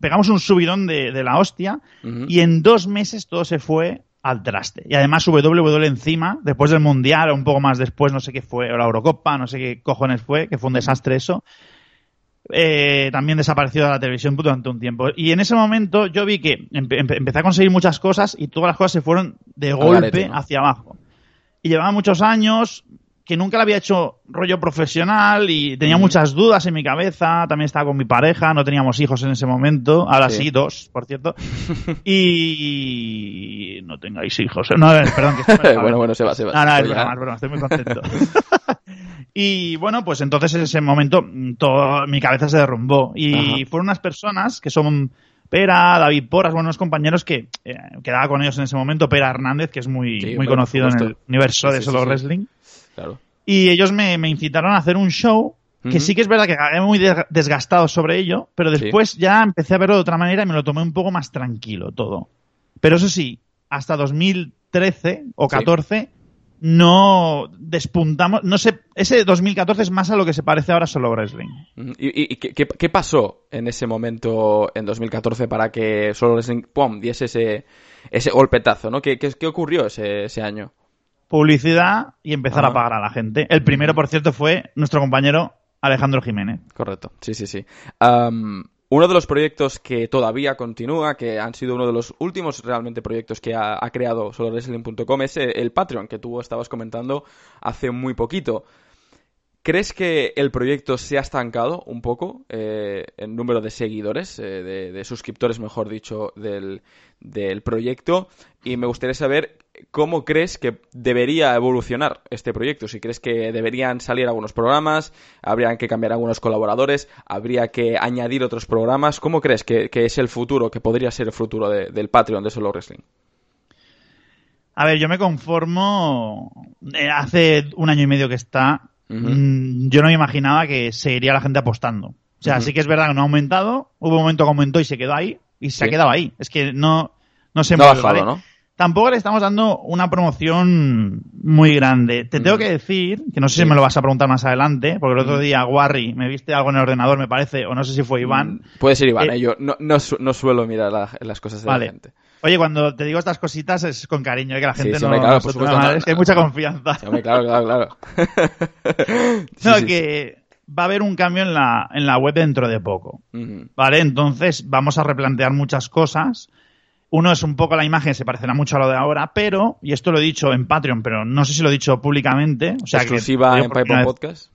pegamos un subidón de, la hostia y en dos meses todo se fue al traste. Y además WWE encima, después del Mundial, o un poco más después, no sé qué fue, o la Eurocopa, no sé qué cojones fue, que fue un desastre eso, eh, también desapareció de la televisión durante un tiempo. Y en ese momento yo vi que empecé a conseguir muchas cosas y todas las cosas se fueron de golpe hacia abajo. Y llevaba muchos años, que nunca lo había hecho rollo profesional y tenía muchas dudas en mi cabeza. También estaba con mi pareja, no teníamos hijos en ese momento. Ahora sí, dos, por cierto. y no tengáis hijos. No, perdón, que Bueno, bueno, se va, se va. No, no, es broma, es broma, estoy muy contento. y bueno, pues entonces en ese momento todo, mi cabeza se derrumbó. Y fueron unas personas que son Pera, David Porras, buenos compañeros que eh, quedaba con ellos en ese momento, Pera Hernández, que es muy, muy conocido en el universo de solo wrestling. Y ellos me, incitaron a hacer un show que sí que es verdad que acabé muy desgastado sobre ello, pero después ya empecé a verlo de otra manera y me lo tomé un poco más tranquilo todo. Pero eso sí, hasta 2013 o 14 no despuntamos, no sé, ese 2014 es más a lo que se parece ahora solo Wrestling. ¿Y, qué, pasó en ese momento, en 2014, para que solo Wrestling, pum, diese ese, ese golpetazo, ¿no? ¿Qué, qué, ocurrió ese, ese año? Publicidad y empezar a pagar a la gente. El primero, por cierto, fue nuestro compañero Alejandro Jiménez. Correcto, sí, sí, sí. uno de los proyectos que todavía continúa, que han sido uno de los últimos realmente proyectos que ha, creado solowrestling.com es eh, el Patreon, que tú estabas comentando hace muy poquito. ¿Crees que el proyecto se ha estancado un poco eh, en número de seguidores, eh, de, suscriptores, mejor dicho, del, del, proyecto? Y me gustaría saber cómo crees que debería evolucionar este proyecto. Si crees que deberían salir algunos programas, habrían que cambiar algunos colaboradores, habría que añadir otros programas. ¿Cómo crees que, es el futuro, que podría ser el futuro del Patreon de Solo Wrestling? A ver, yo me conformo. Eh, hace un año y medio que está Mm, yo no me imaginaba que seguiría la gente apostando. O sea, sí que es verdad que no ha aumentado, hubo un momento que aumentó y se quedó ahí, y se ha quedado ahí. Es que no, no se no mueve, ¿no? Tampoco le estamos dando una promoción muy grande. Te tengo que decir, que no sé si me lo vas a preguntar más adelante, porque el otro día Warry me viste algo en el ordenador, me parece, o no sé si fue Iván. Mm, puede ser Iván, eh, ¿eh? yo no, no, suelo mirar las cosas de la gente. Oye, cuando te digo estas cositas es con cariño, ¿eh? que la gente no, es que hay mucha confianza. claro, claro, claro. no, que va a haber un cambio en la, en la web dentro de poco. ¿Vale? Entonces vamos a replantear muchas cosas. Uno es un poco la imagen, se parecerá mucho a lo de ahora, pero, y esto lo he dicho en Patreon, pero no sé si lo he dicho públicamente. O sea, ¿Exclusiva en Pipe Podcast?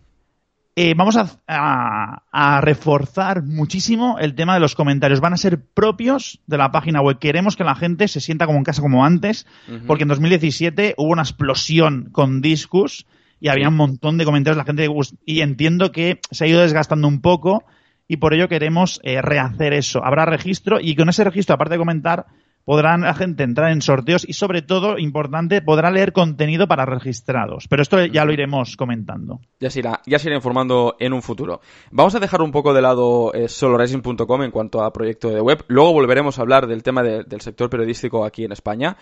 eh, vamos a, reforzar muchísimo el tema de los comentarios. Van a ser propios de la página web. Queremos que la gente se sienta como en casa como antes, porque en 2017 hubo una explosión con Discus y había un montón de comentarios. La gente y entiendo que se ha ido desgastando un poco y por ello queremos eh, rehacer eso. Habrá registro y con ese registro, aparte de comentar, podrán la gente entrar en sorteos y sobre todo, importante, podrá leer contenido para registrados. Pero esto ya lo iremos comentando. Ya se irá, ya se irá informando en un futuro. Vamos a dejar un poco de lado eh, soloracing.com en cuanto a proyecto de web. Luego volveremos a hablar del tema del sector periodístico aquí en España.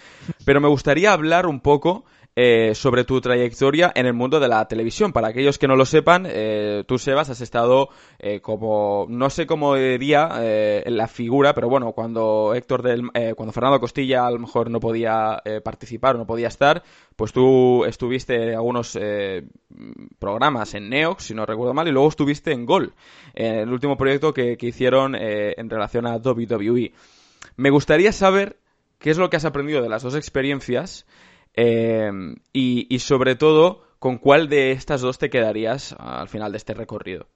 Pero me gustaría hablar un poco eh, sobre tu trayectoria en el mundo de la televisión. Para aquellos que no lo sepan, eh, tú, Sebas, has estado eh, como, no sé cómo diría en la figura, pero bueno, cuando Héctor del, cuando Fernando Costilla a lo mejor no podía participar o no podía estar, pues tú estuviste en algunos programas en Neox, si no recuerdo mal, y luego estuviste en Gol, en el último proyecto que, que hicieron en relación a WWE. Me gustaría saber qué es lo que has aprendido de las dos experiencias Em, y, sobre todo, ¿con cuál de estas dos te quedarías al final de este recorrido?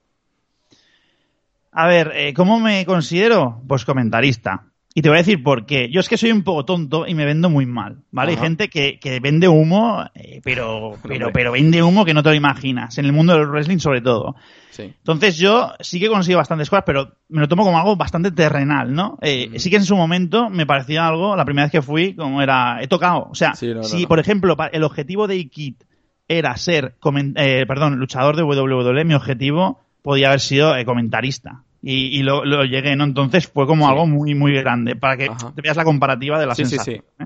A ver, eh, ¿cómo me considero? Pues comentarista. Y te voy a decir por qué. Yo es que soy un poco tonto y me vendo muy mal, ¿vale? Hay gente que, vende humo, eh, pero, pero, pero vende humo que no te lo imaginas. En el mundo del wrestling sobre todo. Entonces yo sí que consigo bastantes cosas, pero me lo tomo como algo bastante terrenal, ¿no? Eh, Sí que en su momento me parecía algo, la primera vez que fui, como era, he tocado. O sea, si por ejemplo el objetivo de Ikit era ser, eh, perdón, luchador de WWE, mi objetivo podía haber sido eh, comentarista y, lo, llegué, ¿no? Entonces fue como algo muy, muy grande, para que te veas la comparativa de la sí, sensación. ¿eh?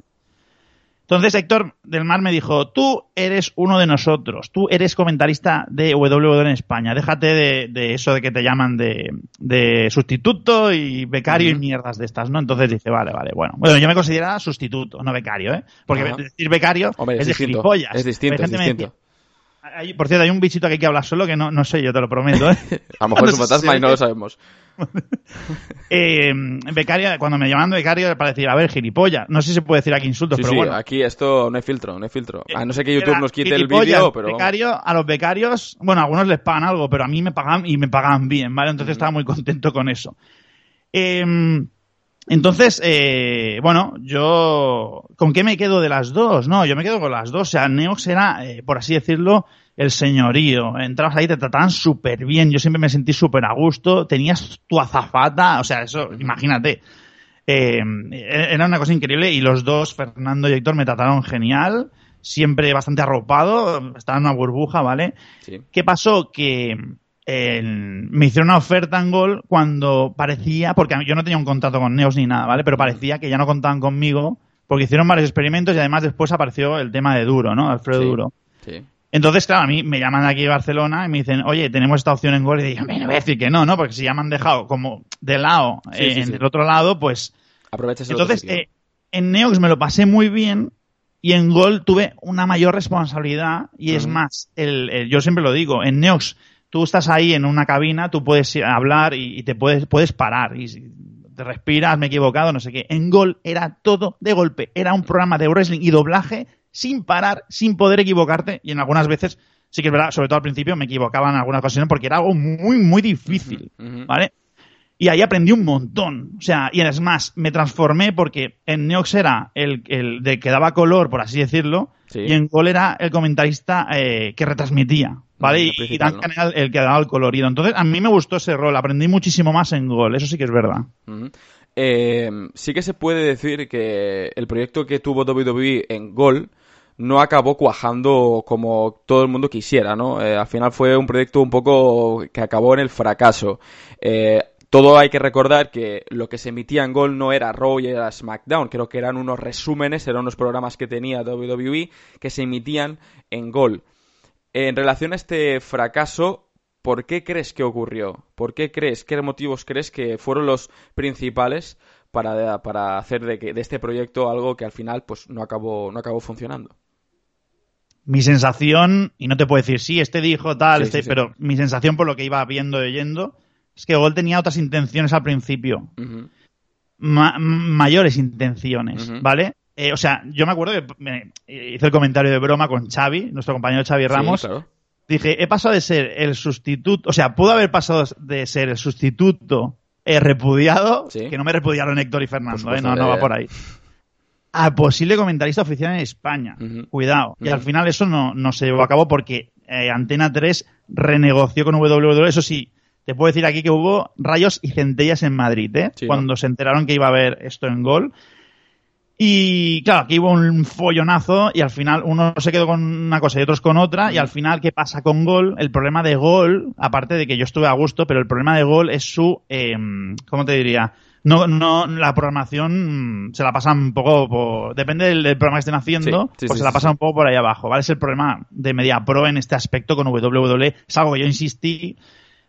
Entonces Héctor del Mar me dijo, tú eres uno de nosotros, tú eres comentarista de WWE en España, déjate de, eso de que te llaman de, sustituto y becario y mierdas de estas, ¿no? Entonces dice, vale, vale, bueno. Bueno, yo me considero sustituto, no becario, ¿eh? Porque decir becario es, de gilipollas. Es distinto, es distinto por cierto, hay un bichito que hay que hablar solo que no, no sé, yo te lo prometo. ¿eh? a lo mejor es un fantasma y no lo sabemos. eh, becario, cuando me llaman becario para decir, a ver, gilipollas. No sé si se puede decir aquí insultos, pero bueno. aquí esto no hay filtro, no hay filtro. A no ser que YouTube nos quite el vídeo, pero... Becario, a los becarios, bueno, a algunos les pagan algo, pero a mí me pagan y me pagan bien, ¿vale? Entonces estaba muy contento con eso. Eh, entonces, eh, bueno, yo, ¿con qué me quedo de las dos? No, yo me quedo con las dos. O sea, Neox era, eh, por así decirlo, el señorío. Entrabas ahí, te trataban súper bien. Yo siempre me sentí súper a gusto. Tenías tu azafata, o sea, eso, imagínate. Eh, era una cosa increíble y los dos, Fernando y Héctor, me trataron genial. Siempre bastante arropado, estaba en una burbuja, ¿vale? ¿Qué pasó? Que me hicieron una oferta en Gol cuando parecía, porque yo no tenía un contrato con Neos ni nada, ¿vale? Pero parecía que ya no contaban conmigo porque hicieron varios experimentos y además después apareció el tema de Duro, ¿no? Alfredo Duro. Entonces, claro, a mí me llaman de aquí de Barcelona y me dicen, oye, tenemos esta opción en Gol y digo, me voy a decir que no, ¿no? Porque si ya me han dejado como de lado, en el otro lado, pues... Aprovechas Entonces, eh, en Neox me lo pasé muy bien y en Gol tuve una mayor responsabilidad y es más, el, yo siempre lo digo, en Neox tú estás ahí en una cabina, tú puedes hablar y, te puedes, puedes parar. Y te respiras, me he equivocado, no sé qué. En Gol era todo de golpe. Era un programa de wrestling y doblaje sin parar, sin poder equivocarte. Y en algunas veces, sí que es verdad, sobre todo al principio, me equivocaba en alguna ocasión porque era algo muy, muy difícil. ¿Vale? Y ahí aprendí un montón. O sea, y es más, me transformé porque en Neox era el, el de que daba color, por así decirlo, y en Gol era el comentarista eh, que retransmitía. ¿vale? Y, Dan el que daba el colorido. Entonces, a mí me gustó ese rol, aprendí muchísimo más en Gol, eso sí que es verdad. Eh, sí que se puede decir que el proyecto que tuvo WWE en Gol no acabó cuajando como todo el mundo quisiera, ¿no? Eh, al final fue un proyecto un poco que acabó en el fracaso. Eh, todo hay que recordar que lo que se emitía en Gol no era Raw y era SmackDown, creo que eran unos resúmenes, eran unos programas que tenía WWE que se emitían en Gol. En relación a este fracaso, ¿por qué crees que ocurrió? ¿Por qué crees, qué motivos crees que fueron los principales para, para hacer de, de este proyecto algo que al final pues no acabó, no acabó funcionando? Mi sensación, y no te puedo decir sí, este dijo tal, este, pero mi sensación por lo que iba viendo y oyendo, es que Gol tenía otras intenciones al principio. mayores intenciones, ¿vale? Eh, o sea, yo me acuerdo que me hice el comentario de broma con Xavi, nuestro compañero Xavi Ramos, Dije, he pasado de ser el sustituto, o sea, pudo haber pasado de ser el sustituto eh, repudiado, que no me repudiaron Héctor y Fernando, eh, no, no va por ahí, a posible comentarista oficial en España. Cuidado. Y al final eso no, no se llevó a cabo porque eh, Antena 3 renegoció con WWE. Eso sí, te puedo decir aquí que hubo rayos y centellas en Madrid, ¿eh? Cuando se enteraron que iba a haber esto en Gol. Y claro, aquí hubo un follonazo y al final uno se quedó con una cosa y otros con otra. Y al final, ¿qué pasa con Gol? El problema de Gol, aparte de que yo estuve a gusto, pero el problema de Gol es su, eh, ¿cómo te diría? No, no, la programación se la pasa un poco por, depende del, programa que estén haciendo, pues se la pasa un poco por ahí abajo, ¿vale? Es el problema de Media Pro en este aspecto con WWE. Es algo que yo insistí,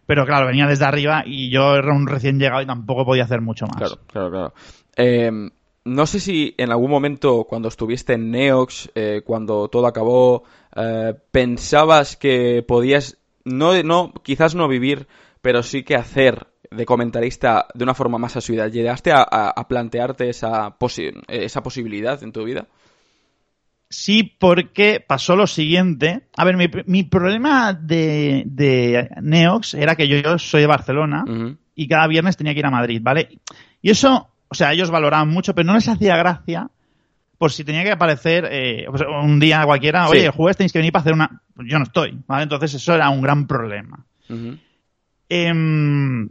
pero claro, venía desde arriba y yo era un recién llegado y tampoco podía hacer mucho más. Claro, claro, claro. Eh, no sé si en algún momento cuando estuviste en Neox, eh, cuando todo acabó, eh, pensabas que podías, no, no, quizás no vivir, pero sí que hacer de comentarista de una forma más asiduada. ¿Llegaste a, plantearte esa, esa posibilidad en tu vida? Sí, porque pasó lo siguiente. A ver, mi, problema de, de, Neox era que yo, soy de Barcelona y cada viernes tenía que ir a Madrid, ¿vale? Y eso o sea, ellos valoraban mucho, pero no les hacía gracia por si tenía que aparecer eh, un día cualquiera, oye, el jueves tenéis que venir para hacer una... Yo no estoy, ¿vale? Entonces eso era un gran problema. Em,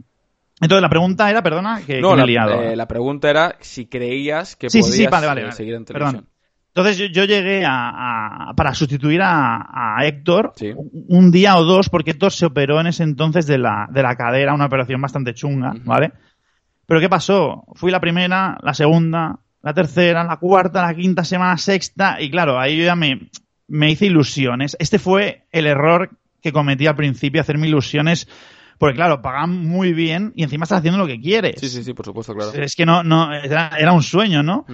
entonces la pregunta era, perdona, que, no, la, liado. Eh, la pregunta era si creías que podías sí, vale, vale, seguir en televisión. Entonces yo, llegué a, para sustituir a, Héctor un día o dos, porque Héctor se operó en ese entonces de la, de la cadera, una operación bastante chunga, ¿vale? Pero ¿qué pasó? Fui la primera, la segunda, la tercera, la cuarta, la quinta semana, sexta, y claro, ahí yo ya me, me hice ilusiones. Este fue el error que cometí al principio, hacerme ilusiones, porque claro, pagan muy bien y encima estás haciendo lo que quieres. Sí, sí, sí, por supuesto, claro. Es que no, no, era, un sueño, ¿no?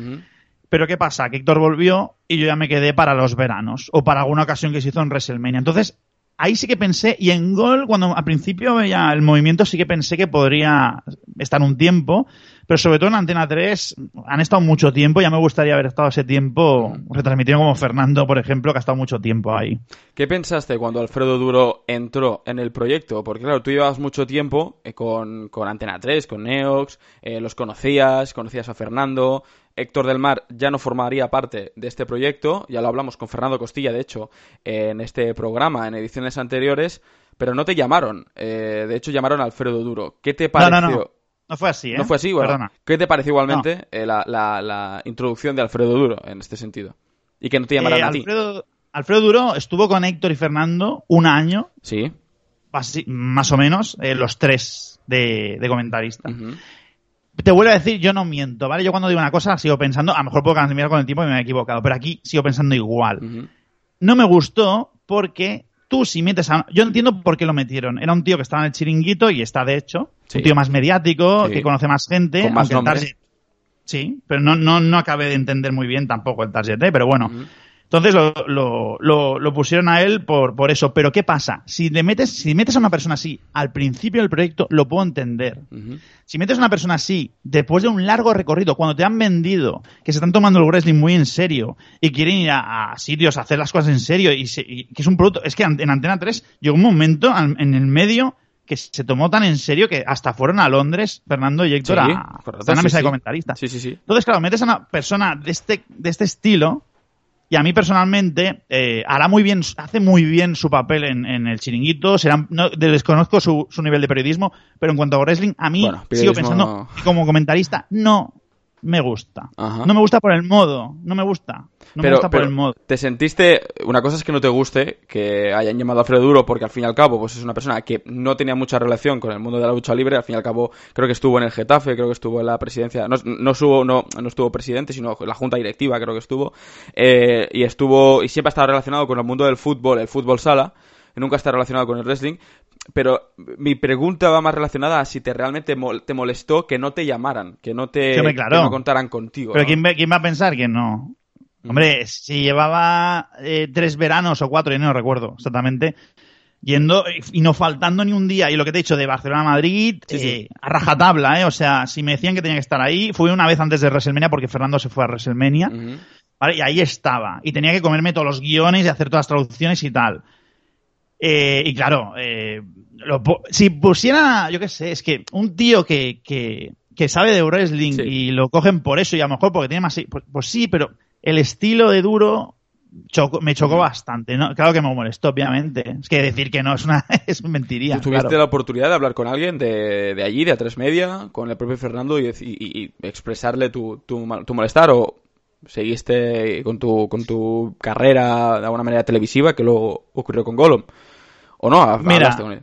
Pero ¿qué pasa? Que Héctor volvió y yo ya me quedé para los veranos o para alguna ocasión que se hizo en WrestleMania. Entonces, ahí sí que pensé, y en Gol, cuando al principio veía el movimiento, sí que pensé que podría estar un tiempo, pero sobre todo en Antena 3 han estado mucho tiempo, ya me gustaría haber estado ese tiempo retransmitiendo como Fernando, por ejemplo, que ha estado mucho tiempo ahí. ¿Qué pensaste cuando Alfredo Duro entró en el proyecto? Porque claro, tú llevabas mucho tiempo eh, con, con Antena 3, con Neox, eh, los conocías, conocías a Fernando, Héctor del Mar ya no formaría parte de este proyecto, ya lo hablamos con Fernando Costilla, de hecho, en este programa, en ediciones anteriores, pero no te llamaron, eh, de hecho llamaron a Alfredo Duro. ¿Qué te pareció? No, no, no. No fue así, ¿eh? No fue así, bueno. ¿Qué te pareció igualmente eh, la, introducción de Alfredo Duro en este sentido? Y que no te llamaran eh, a ti. Alfredo Duro estuvo con Héctor y Fernando un año. Sí. más o menos, los tres de, comentarista te vuelvo a decir, yo no miento, ¿vale? Yo cuando digo una cosa sigo pensando, a lo mejor puedo cambiar con el tiempo y me he equivocado, pero aquí sigo pensando igual. No me gustó porque tú si metes a... Yo entiendo por qué lo metieron. Era un tío que estaba en el chiringuito y está de hecho. Un tío más mediático, que conoce más gente. Con más aunque Sí, pero no, no, no acabé de entender muy bien tampoco el target, ¿eh? pero bueno. Entonces lo, lo, lo, pusieron a él por, por eso. Pero ¿qué pasa? Si le metes, si metes a una persona así al principio del proyecto, lo puedo entender. Si metes a una persona así después de un largo recorrido, cuando te han vendido que se están tomando el wrestling muy en serio y quieren ir a, sitios a hacer las cosas en serio y, que es un producto, es que en Antena 3 llegó un momento en el medio que se tomó tan en serio que hasta fueron a Londres, Fernando y Héctor, a, una mesa de comentaristas. Sí, sí, sí. Entonces, claro, metes a una persona de este, de este estilo y a mí personalmente eh, hará muy bien, hace muy bien su papel en, el chiringuito. Será, no, desconozco su, su, nivel de periodismo, pero en cuanto a wrestling, a mí sigo pensando como comentarista no me gusta. No me gusta por el modo, no me gusta. No me gusta por el modo. ¿Te sentiste, una cosa es que no te guste que hayan llamado a Alfredo Duro porque al fin y al cabo pues es una persona que no tenía mucha relación con el mundo de la lucha libre, al fin y al cabo creo que estuvo en el Getafe, creo que estuvo en la presidencia, no, no, estuvo, no, no estuvo presidente, sino la junta directiva creo que estuvo, eh, y estuvo, y siempre ha estado relacionado con el mundo del fútbol, el fútbol sala, nunca está relacionado con el wrestling, pero mi pregunta va más relacionada a si te realmente te molestó que no te llamaran, que no te contaran contigo. Pero ¿quién, va a pensar que no? Hombre, si llevaba eh, tres veranos o cuatro, y no recuerdo exactamente, yendo y no faltando ni un día. Y lo que te he dicho de Barcelona a Madrid, eh, a rajatabla, ¿eh? O sea, si me decían que tenía que estar ahí, fui una vez antes de WrestleMania porque Fernando se fue a WrestleMania. ¿vale? Y ahí estaba. Y tenía que comerme todos los guiones y hacer todas las traducciones y tal. Eh, y claro, eh, si pusiera, yo qué sé, es que un tío que, que, que sabe de wrestling y lo cogen por eso y a lo mejor porque tiene más... Pues, pues sí, pero el estilo de duro me chocó bastante. ¿no? Claro que me molestó, obviamente. Es que decir que no es una es mentiría. ¿Tú tuviste la oportunidad de hablar con alguien de, de allí, de A3 Media, con el propio Fernando y, y, expresarle tu, tu, tu, molestar o seguiste con tu, con tu carrera de alguna manera televisiva que luego ocurrió con Gollum? ¿O no? Mira, con él?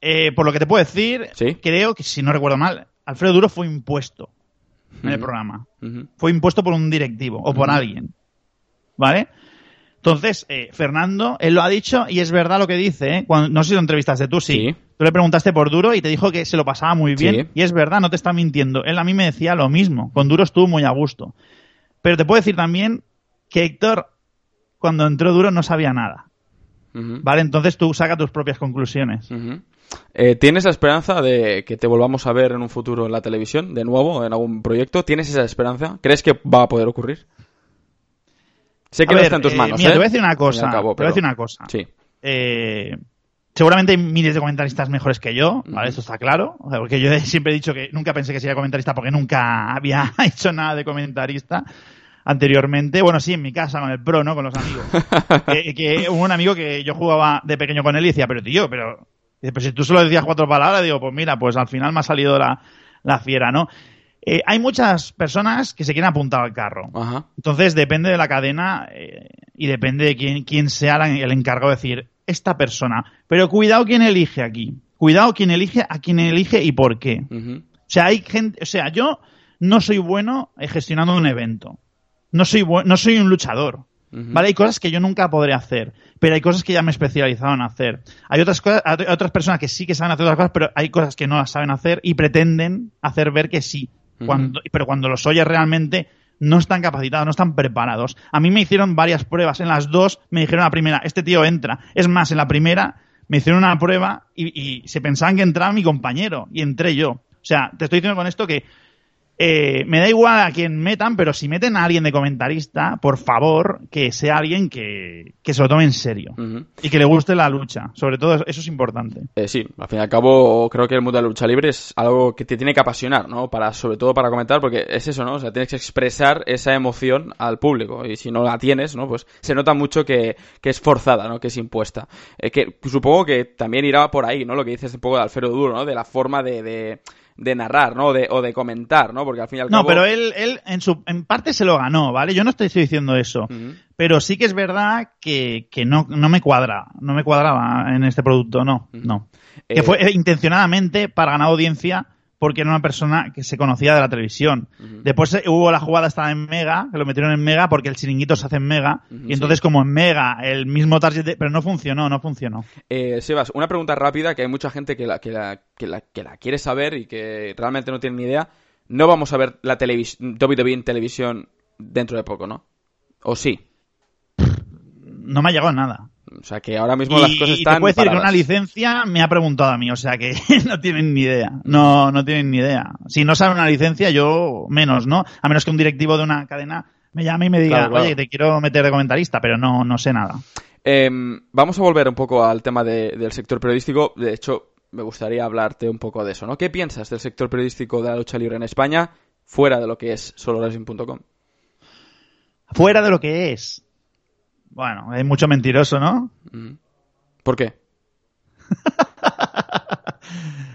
Eh, por lo que te puedo decir, creo que si no recuerdo mal, Alfredo Duro fue impuesto en el programa. Fue impuesto por un directivo o por alguien. ¿Vale? Entonces, eh, Fernando, él lo ha dicho y es verdad lo que dice. ¿eh? Cuando, no sé si lo entrevistaste tú, sí. Tú le preguntaste por Duro y te dijo que se lo pasaba muy bien. Y es verdad, no te está mintiendo. Él a mí me decía lo mismo. Con Duro estuvo muy a gusto. Pero te puedo decir también que Héctor, cuando entró Duro, no sabía nada. ¿Vale? Entonces tú saca tus propias conclusiones. Eh, ¿Tienes la esperanza de que te volvamos a ver en un futuro en la televisión, de nuevo, en algún proyecto? ¿Tienes esa esperanza? ¿Crees que va a poder ocurrir? Sé que no está en tus eh, manos. Mira, te voy a decir una cosa. te voy a decir una cosa. Sí. Eh, seguramente hay miles de comentaristas mejores que yo, ¿vale? Eso está claro. porque yo siempre he dicho que nunca pensé que sería comentarista porque nunca había hecho nada de comentarista anteriormente. Bueno, sí, en mi casa, con el pro, ¿no? Con los amigos. que, hubo un amigo que yo jugaba de pequeño con él y decía, pero tío, pero, pero si tú solo decías cuatro palabras, digo, pues mira, pues al final me ha salido la, la fiera, ¿no? Eh, hay muchas personas que se quieren apuntar al carro. Entonces depende de la cadena eh, y depende de quién, quién sea el encargado de decir esta persona. Pero cuidado quién elige aquí. Cuidado quién elige a quién elige y por qué. O sea, hay gente, o sea, yo no soy bueno gestionando un evento. No soy no soy un luchador. ¿Vale? Hay cosas que yo nunca podré hacer, pero hay cosas que ya me he especializado en hacer. Hay otras cosas, hay otras personas que sí que saben hacer otras cosas, pero hay cosas que no las saben hacer y pretenden hacer ver que sí cuando, pero cuando los oyes realmente no están capacitados, no están preparados. A mí me hicieron varias pruebas. En las dos me dijeron la primera, este tío entra. Es más, en la primera me hicieron una prueba y, y se pensaban que entraba mi compañero y entré yo. O sea, te estoy diciendo con esto que eh, me da igual a quien metan, pero si meten a alguien de comentarista, por favor, que sea alguien que, se lo tome en serio y que le guste la lucha. Sobre todo, eso es importante. Eh, sí, al fin y al cabo, creo que el mundo de la lucha libre es algo que te tiene que apasionar, ¿no? Para, sobre todo para comentar, porque es eso, ¿no? O sea, tienes que expresar esa emoción al público y si no la tienes, ¿no? Pues se nota mucho que, es forzada, ¿no? Que es impuesta. Eh, que supongo que también irá por ahí, ¿no? Lo que dices un poco de Alfredo Duro, ¿no? De la forma de de narrar, ¿no? De, o de comentar, ¿no? Porque al fin y al cabo... No, pero él, él en, su, en parte se lo ganó, ¿vale? Yo no estoy diciendo eso. Pero sí que es verdad que, que no, no me cuadra. No me cuadraba en este producto, no. No. Que fue eh, intencionadamente para ganar audiencia porque era una persona que se conocía de la televisión. Después eh, hubo la jugada esta en Mega, que lo metieron en Mega porque el chiringuito se hace en Mega, y entonces como en Mega, el mismo target, pero no funcionó, no funcionó. Eh, Sebas, una pregunta rápida, que hay mucha gente que la, que la, que la, que la quiere saber y que realmente no tiene ni idea. No vamos a ver la televisión, WWE en televisión dentro de poco, ¿no? ¿O sí? No me ha llegado nada. O sea que ahora mismo las cosas están. Y te puedo decir que una licencia me ha preguntado a mí, o sea que no tienen ni idea. No, no tienen ni idea. Si no saben una licencia, yo menos, ¿no? A menos que un directivo de una cadena me llame y me diga, oye, te quiero meter de comentarista, pero no, no sé nada. Em, vamos a volver un poco al tema del sector periodístico. De hecho, me gustaría hablarte un poco de eso, ¿no? ¿Qué piensas del sector periodístico de la lucha libre en España, fuera de lo que es solowrestling.com? Fuera de lo que es. Bueno, hay mucho mentiroso, ¿no? ¿Por qué?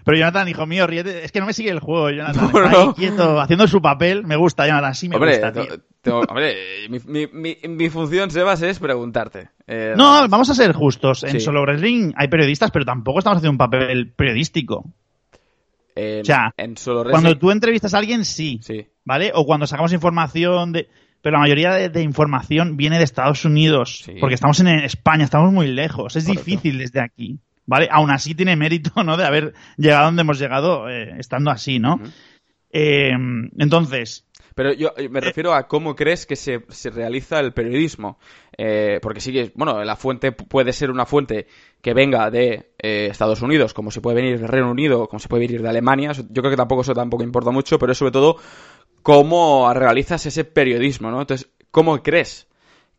Pero Jonathan, hijo mío, ríete. Es que no me sigue el juego, Jonathan. Está quieto, haciendo su papel. Me gusta, Jonathan. Sí me gusta, hombre, mi, mi, mi, función, Sebas, es preguntarte. Eh, no, vamos a ser justos. En Solo Wrestling hay periodistas, pero tampoco estamos haciendo un papel periodístico. o sea, en Solo cuando tú entrevistas a alguien, sí, sí. ¿Vale? O cuando sacamos información de pero la mayoría de, información viene de Estados Unidos, porque estamos en España, estamos muy lejos, es difícil desde aquí, ¿vale? Aún así tiene mérito, ¿no? De haber llegado donde hemos llegado eh, estando así, ¿no? Eh, entonces... Pero yo me eh, refiero a cómo crees que se, se realiza el periodismo. porque sí que, bueno, la fuente puede ser una fuente que venga de Estados Unidos, como se puede venir del Reino Unido, como se puede venir de Alemania. Yo creo que tampoco eso tampoco importa mucho, pero es sobre todo cómo realizas ese periodismo, ¿no? Entonces, ¿cómo crees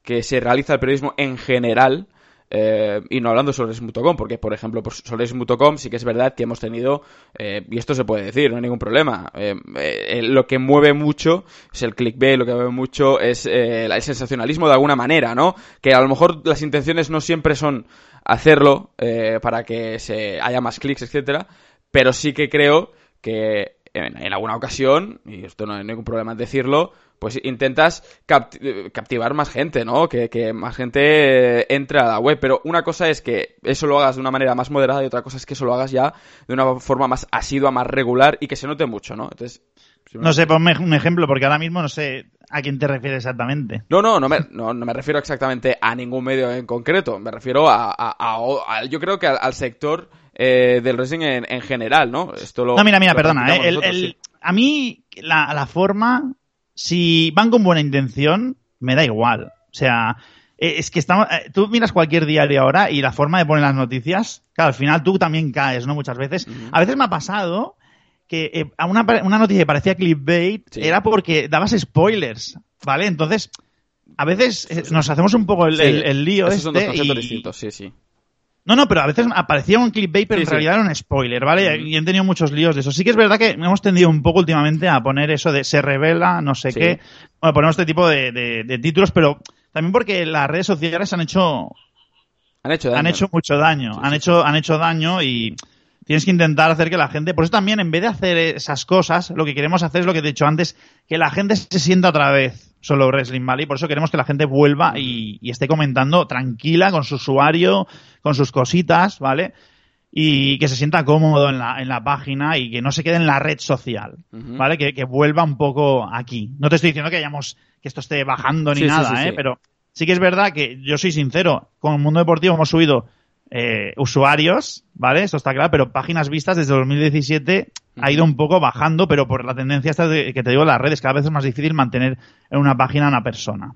que se realiza el periodismo en general eh, y no hablando sobre Racing.com, porque, por ejemplo, por sobre Racing.com sí que es verdad que hemos tenido, eh, y esto se puede decir, no hay ningún problema, eh, lo que mueve mucho es el clickbait, lo que mueve mucho es el sensacionalismo de alguna manera, ¿no? Que a lo mejor las intenciones no siempre son hacerlo para que se haya más clics, etcétera, pero sí que creo que en, alguna ocasión, y esto no hay ningún problema en decirlo, pues intentas captivar más gente, ¿no? Que, más gente entre a la web. Pero una cosa es que eso lo hagas de una manera más moderada y otra cosa es que eso lo hagas ya de una forma más asidua, más regular y que se note mucho, ¿no? Entonces... No sé, ponme un ejemplo, porque ahora mismo no sé a quién te refieres exactamente. No, no, no me, no, me refiero exactamente a ningún medio en concreto. Me refiero a, yo creo que al, sector eh, del racing en, general, ¿no? Esto lo, no, mira, mira, perdona. Eh, a mí la, la forma si van con buena intención, me da igual. O sea, eh, es que estamos, eh, tú miras cualquier diario ahora y la forma de poner las noticias, claro, al final tú también caes, ¿no? Muchas veces. A veces me ha pasado que eh, una, una, noticia que parecía clickbait era porque dabas spoilers, ¿vale? Entonces, a veces nos hacemos un poco el, el, lío este son dos distintos, sí, sí. No, no, pero a veces aparecía un clickbait, pero en realidad era un spoiler, ¿vale? Y he tenido muchos líos de eso. Sí que es verdad que hemos tendido un poco últimamente a poner eso de se revela, no sé qué. Bueno, ponemos este tipo de, títulos, pero también porque las redes sociales han hecho... Han hecho Han hecho mucho daño. han, Hecho, han hecho daño y tienes que intentar hacer que la gente... Por eso también, en vez de hacer esas cosas, lo que queremos hacer es lo que te he dicho antes, que la gente se sienta otra vez solo Wrestling Valley. Por eso queremos que la gente vuelva y, esté comentando tranquila con su usuario, con sus cositas, ¿vale? Y que se sienta cómodo en la, en la página y que no se quede en la red social, ¿vale? Que, vuelva un poco aquí. No te estoy diciendo que hayamos, que esto esté bajando ni nada, ¿eh? Pero sí que es verdad que yo soy sincero, con el mundo deportivo hemos subido eh, usuarios, ¿vale? Eso está claro, pero páginas vistas desde 2017 ha ido un poco bajando, pero por la tendencia esta de, que te digo, las redes, cada vez es más difícil mantener en una página a una persona.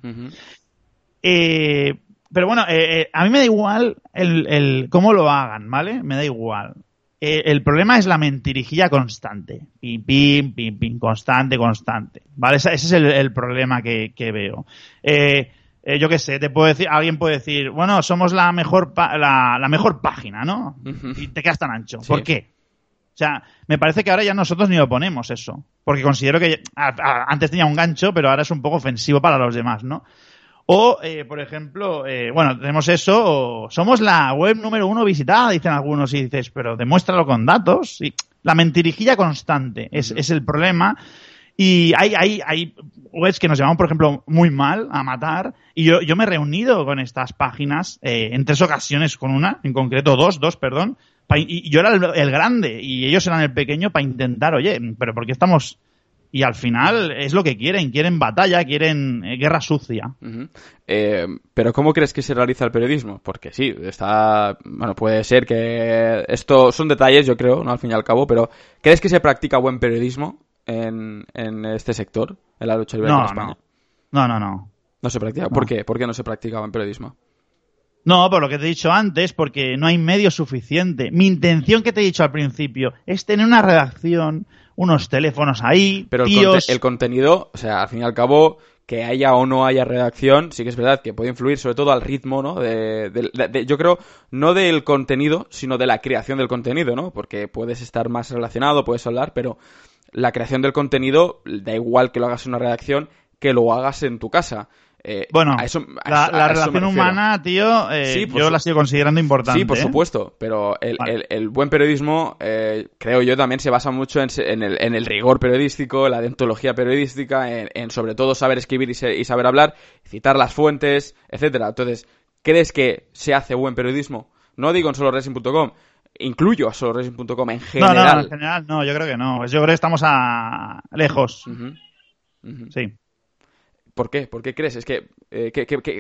eh, pero bueno, eh, a mí me da igual el, el, cómo lo hagan, ¿vale? Me da igual. El problema es la mentirijilla constante. Pim, pim, pim, pim, constante, constante. ¿Vale? Ese, es el, el problema que, que veo. Eh, eh, yo qué sé, te puedo decir, alguien puede decir, bueno, somos la mejor, la, la, mejor página, ¿no? Y te quedas tan ancho. ¿Por qué? O sea, me parece que ahora ya nosotros ni lo ponemos eso. Porque considero que antes tenía un gancho, pero ahora es un poco ofensivo para los demás, ¿no? O, eh, por ejemplo, eh, bueno, tenemos eso, o somos la web número uno visitada, dicen algunos, y dices, pero demuéstralo con datos. Y la mentirijilla constante es, es el problema. Y hay, hay, hay webs que nos llaman, por ejemplo, muy mal a matar. Y yo, yo me he reunido con estas páginas eh, en tres ocasiones con una, en concreto dos, dos, perdón. y yo era el, grande y ellos eran el pequeño para intentar, oye, pero ¿por qué estamos...? Y al final es lo que quieren, quieren batalla, quieren eh, guerra sucia. eh, pero ¿cómo crees que se realiza el periodismo? Porque sí, está, bueno, puede ser que esto son detalles, yo creo, no al fin y al cabo, pero ¿crees que se practica buen periodismo en, en este sector, en la lucha libre no, en España? No, no, no. No se practica. ¿Por qué? ¿Por qué no se practicaba en periodismo? No, por lo que te he dicho antes, porque no hay medio suficiente. Mi intención que te he dicho al principio es tener una redacción, unos teléfonos ahí, Pero el, contenido, o sea, al fin y al cabo, que haya o no haya redacción, sí que es verdad que puede influir sobre todo al ritmo, ¿no? De, yo creo, no del contenido, sino de la creación del contenido, ¿no? Porque puedes estar más relacionado, puedes hablar, pero la creación del contenido, da igual que lo hagas en una redacción, que lo hagas en tu casa. Eh, bueno, la, relación humana, tío, eh, yo la sigo considerando importante. Sí, por ¿eh? supuesto, pero el, buen periodismo, creo yo, también se basa mucho en, el, rigor periodístico, la deontología periodística, en, sobre todo saber escribir y, saber hablar, citar las fuentes, etcétera. Entonces, ¿crees que se hace buen periodismo? No digo en solo racing.com, incluyo a soloracing.com en general. No, no, en general no, yo creo que no. Yo creo que estamos a lejos. Sí. ¿Por qué? ¿Por qué crees? Es que... Eh,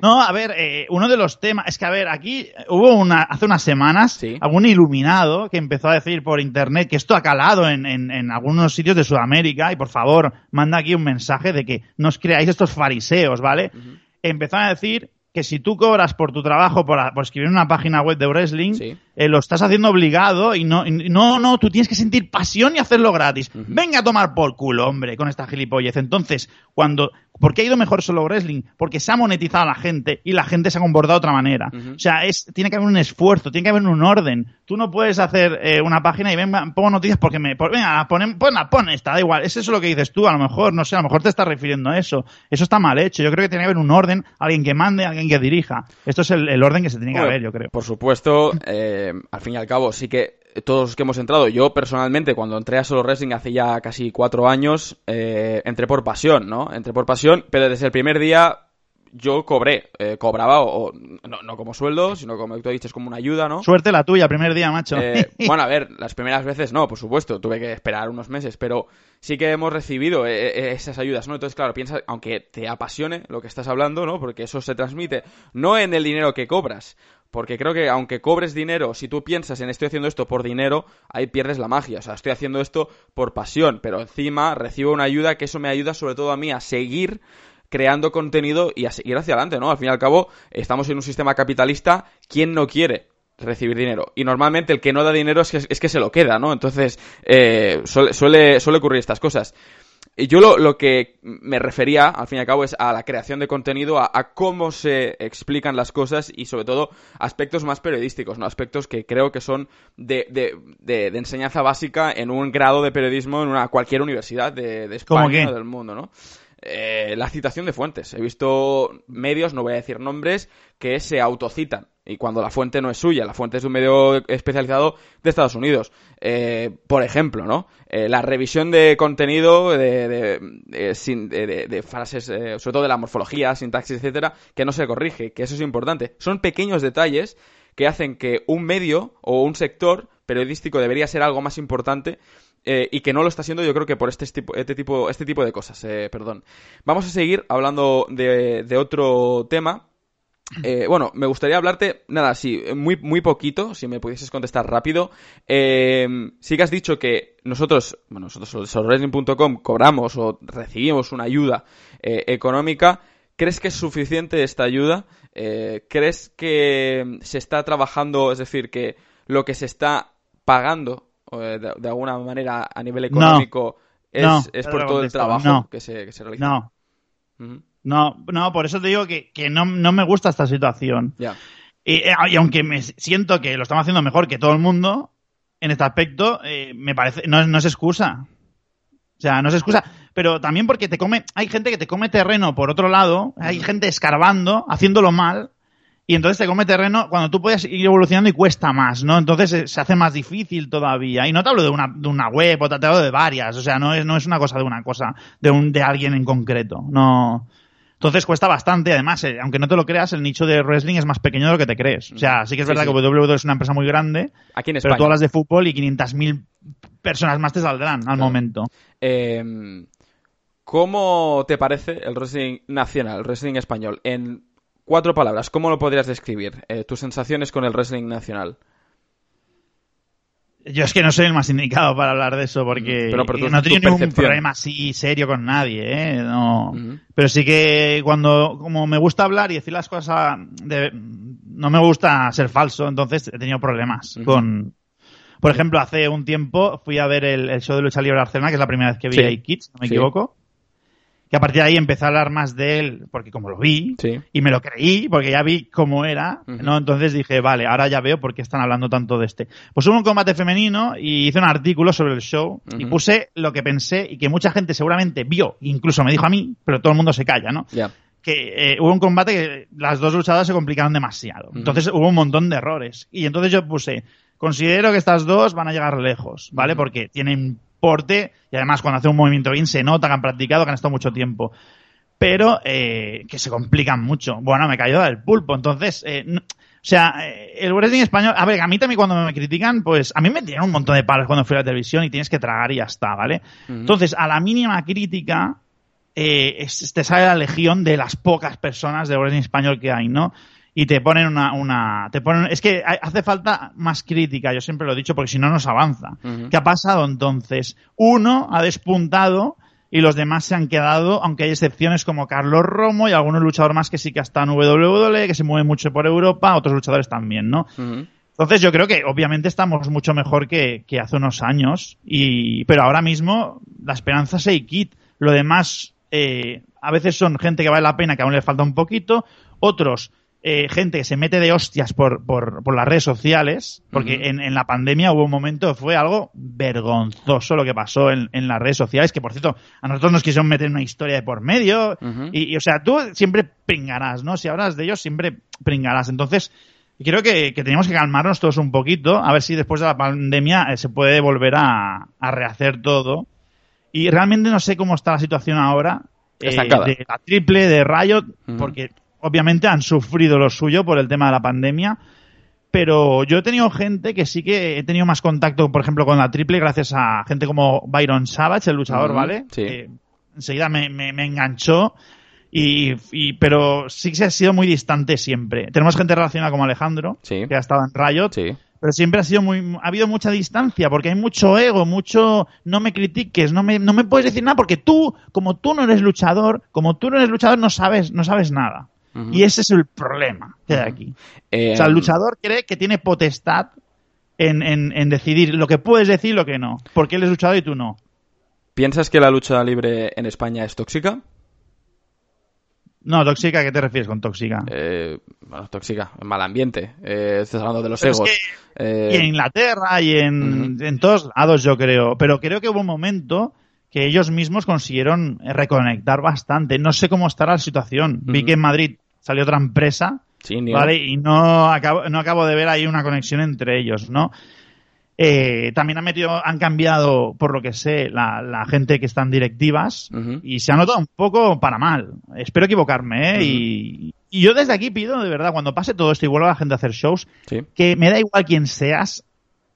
no, a ver, eh, uno de los temas... Es que, a ver, aquí hubo una, hace unas semanas algún iluminado que empezó a decir por internet que esto ha calado en, en, algunos sitios de Sudamérica y por favor, manda aquí un mensaje de que no os creáis estos fariseos, ¿vale? Empezaron a decir que si tú cobras por tu trabajo, por, por escribir una página web de wrestling, eh, lo estás haciendo obligado y no, no, no, tú tienes que sentir pasión y hacerlo gratis. Venga a tomar por culo, hombre, con esta gilipollez. Entonces, cuando, ¿por qué ha ido mejor solo wrestling? Porque se ha monetizado a la gente y la gente se ha comportado de otra manera. O sea, es, tiene que haber un esfuerzo, tiene que haber un orden. Tú no puedes hacer eh, una página y venga, pongo noticias porque me, venga, pon, pon, pon esta, da igual. Es eso lo que dices tú, a lo mejor, no sé, a lo mejor te estás refiriendo a eso. Eso está mal hecho. Yo creo que tiene que haber un orden, alguien que mande, alguien que dirija. Esto es el, orden que se tiene que haber, yo creo. Por supuesto, eh, al fin y al cabo, sí que todos los que hemos entrado, yo personalmente cuando entré a Solo Wrestling hace ya casi cuatro años, eh, entré por pasión, ¿no? Entré por pasión, pero desde el primer día yo cobré, eh, cobraba, o, no, no, como sueldo, sino como tú dices, como una ayuda, ¿no? Suerte la tuya, primer día, macho. Eh, bueno, a ver, las primeras veces no, por supuesto, tuve que esperar unos meses, pero sí que hemos recibido eh, esas ayudas, ¿no? Entonces, claro, piensa, aunque te apasione lo que estás hablando, ¿no? Porque eso se transmite no en el dinero que cobras, porque creo que aunque cobres dinero, si tú piensas en estoy haciendo esto por dinero, ahí pierdes la magia. O sea, estoy haciendo esto por pasión, pero encima recibo una ayuda que eso me ayuda sobre todo a mí a seguir creando contenido y a seguir hacia adelante, ¿no? Al fin y al cabo, estamos en un sistema capitalista, ¿quién no quiere? recibir dinero. Y normalmente el que no da dinero es que, es que se lo queda, ¿no? Entonces, eh, suele, suele, suele ocurrir estas cosas. Y yo lo, lo, que me refería, al fin y al cabo, es a la creación de contenido, a, cómo se explican las cosas y, sobre todo, aspectos más periodísticos, ¿no? Aspectos que creo que son de, de, de, enseñanza básica en un grado de periodismo en una cualquier universidad de, de España o del mundo, ¿no? Eh, la citación de fuentes. He visto medios, no voy a decir nombres, que se autocitan. Y cuando la fuente no es suya, la fuente es de un medio especializado de Estados Unidos. Eh, por ejemplo, ¿no? Eh, la revisión de contenido de, de, de, frases, sobre todo de la morfología, sintaxis, etcétera, que no se corrige, que eso es importante. Son pequeños detalles que hacen que un medio o un sector periodístico debería ser algo más importante eh, y que no lo está siendo yo creo que por este tipo, este tipo, este tipo de cosas, eh, perdón. Vamos a seguir hablando de, de otro tema. Eh, bueno, me gustaría hablarte, nada, sí, muy, muy poquito, si me pudieses contestar rápido. Eh, sí que has dicho que nosotros, bueno, nosotros, solwrestling.com, cobramos o recibimos una ayuda eh, económica. ¿Crees que es suficiente esta ayuda? ¿Crees que se está trabajando, es decir, que lo que se está pagando eh, de, alguna manera a nivel económico es, es, por todo el trabajo que, se, que se realiza. No. No, no, por eso te digo que, que no, no, me gusta esta situación. Y, eh, y, aunque me siento que lo estamos haciendo mejor que todo el mundo, en este aspecto, eh, me parece, no, no es excusa. O sea, no es excusa. Pero también porque te come, hay gente que te come terreno por otro lado, hay gente escarbando, haciéndolo mal, y entonces te come terreno cuando tú puedes ir evolucionando y cuesta más, ¿no? Entonces eh, se hace más difícil todavía. Y no te hablo de una, de una web, o te hablo de varias, o sea, no es, no es una cosa de una cosa, de un, de alguien en concreto, no. Entonces cuesta bastante, además, eh, aunque no te lo creas, el nicho de wrestling es más pequeño de lo que te crees. O sea, sí que es verdad que WWE es una empresa muy grande, Aquí en pero tú hablas de fútbol y 500.000 personas más te saldrán al momento. Eh, ¿Cómo te parece el wrestling nacional, el wrestling español? En cuatro palabras, ¿cómo lo podrías describir? Eh, tus sensaciones con el wrestling nacional. Yo es que no soy el más indicado para hablar de eso porque no he tenido ningún problema así serio con nadie, ¿eh? No. Pero sí que cuando, como me gusta hablar y decir las cosas, de, no me gusta ser falso, entonces he tenido problemas con... Por ejemplo, hace un tiempo fui a ver el, show de lucha libre Barcelona, que es la primera vez que vi a Kids, no me equivoco que a partir de ahí empecé a hablar más de él, porque como lo vi, y me lo creí, porque ya vi cómo era, ¿no? Entonces dije, vale, ahora ya veo por qué están hablando tanto de este. Pues hubo un combate femenino y hice un artículo sobre el show y puse lo que pensé y que mucha gente seguramente vio, incluso me dijo a mí, pero todo el mundo se calla, ¿no? Que eh, hubo un combate que las dos luchadoras se complicaron demasiado. Entonces hubo un montón de errores. Y entonces yo puse, considero que estas dos van a llegar lejos, ¿vale? Porque tienen porte y además cuando hace un movimiento bien se nota que han practicado, que han estado mucho tiempo. Pero eh, que se complican mucho. Bueno, me cayó del pulpo. Entonces, eh, o sea, eh, el wrestling español, a ver, a mí también cuando me critican, pues a mí me tiran un montón de palos cuando fui a la televisión y tienes que tragar y ya está, ¿vale? Entonces, a la mínima crítica, eh, te sale la legión de las pocas personas de wrestling español que hay, ¿no? Y te ponen una, una te ponen, es que hace falta más crítica, yo siempre lo he dicho, porque si no nos avanza. ¿Qué ha pasado entonces? Uno ha despuntado y los demás se han quedado, aunque hay excepciones como Carlos Romo y algunos luchadores más que sí que están en WWE, que se mueven mucho por Europa, otros luchadores también, ¿no? Entonces yo creo que obviamente estamos mucho mejor que, hace unos años, y, pero ahora mismo la esperanza se quit. Lo demás, eh, a veces son gente que vale la pena, que aún le falta un poquito, otros eh, gente que se mete de hostias por, por, por las redes sociales, porque en, en, la pandemia hubo un momento, fue algo vergonzoso lo que pasó en, en, las redes sociales, que por cierto, a nosotros nos quisieron meter una historia de por medio, y, o sea, tú siempre pringarás, ¿no? Si hablas de ellos, siempre pringarás. Entonces, creo que, que teníamos que calmarnos todos un poquito, a ver si después de la pandemia eh, se puede volver a, a, rehacer todo. Y realmente no sé cómo está la situación ahora. Eh, de la triple, de Riot, porque obviamente han sufrido lo suyo por el tema de la pandemia, pero yo he tenido gente que sí que he tenido más contacto, por ejemplo, con la triple gracias a gente como Byron Savage, el luchador, ¿vale? Sí. enseguida me, me, enganchó. Y, pero sí que se ha sido muy distante siempre. Tenemos gente relacionada como Alejandro, que ha estado en Riot, pero siempre ha sido muy, ha habido mucha distancia porque hay mucho ego, mucho no me critiques, no me, no me puedes decir nada porque tú, como tú no eres luchador, como tú no eres luchador, no sabes, no sabes nada. Y ese es el problema que hay aquí. Eh, o sea, el luchador cree que tiene potestad en, en, decidir lo que puedes decir y lo que no. Porque él es luchador y tú no. ¿Piensas que la lucha libre en España es tóxica? No, tóxica, ¿a qué te refieres con tóxica? Eh, bueno, tóxica, mal ambiente. Eh, estás hablando de los egos. Eh, y en Inglaterra y en, en, todos lados, yo creo. Pero creo que hubo un momento que ellos mismos consiguieron reconectar bastante. No sé cómo estará la situación. Vi que en Madrid salió otra empresa, ¿vale? Y no acabo, no acabo de ver ahí una conexión entre ellos, ¿no? Eh, también han metido, han cambiado, por lo que sé, la, gente que están directivas y se ha notado un poco para mal. Espero equivocarme, ¿eh? y, yo desde aquí pido, de verdad, cuando pase todo esto y vuelva la gente a hacer shows, que me da igual quién seas,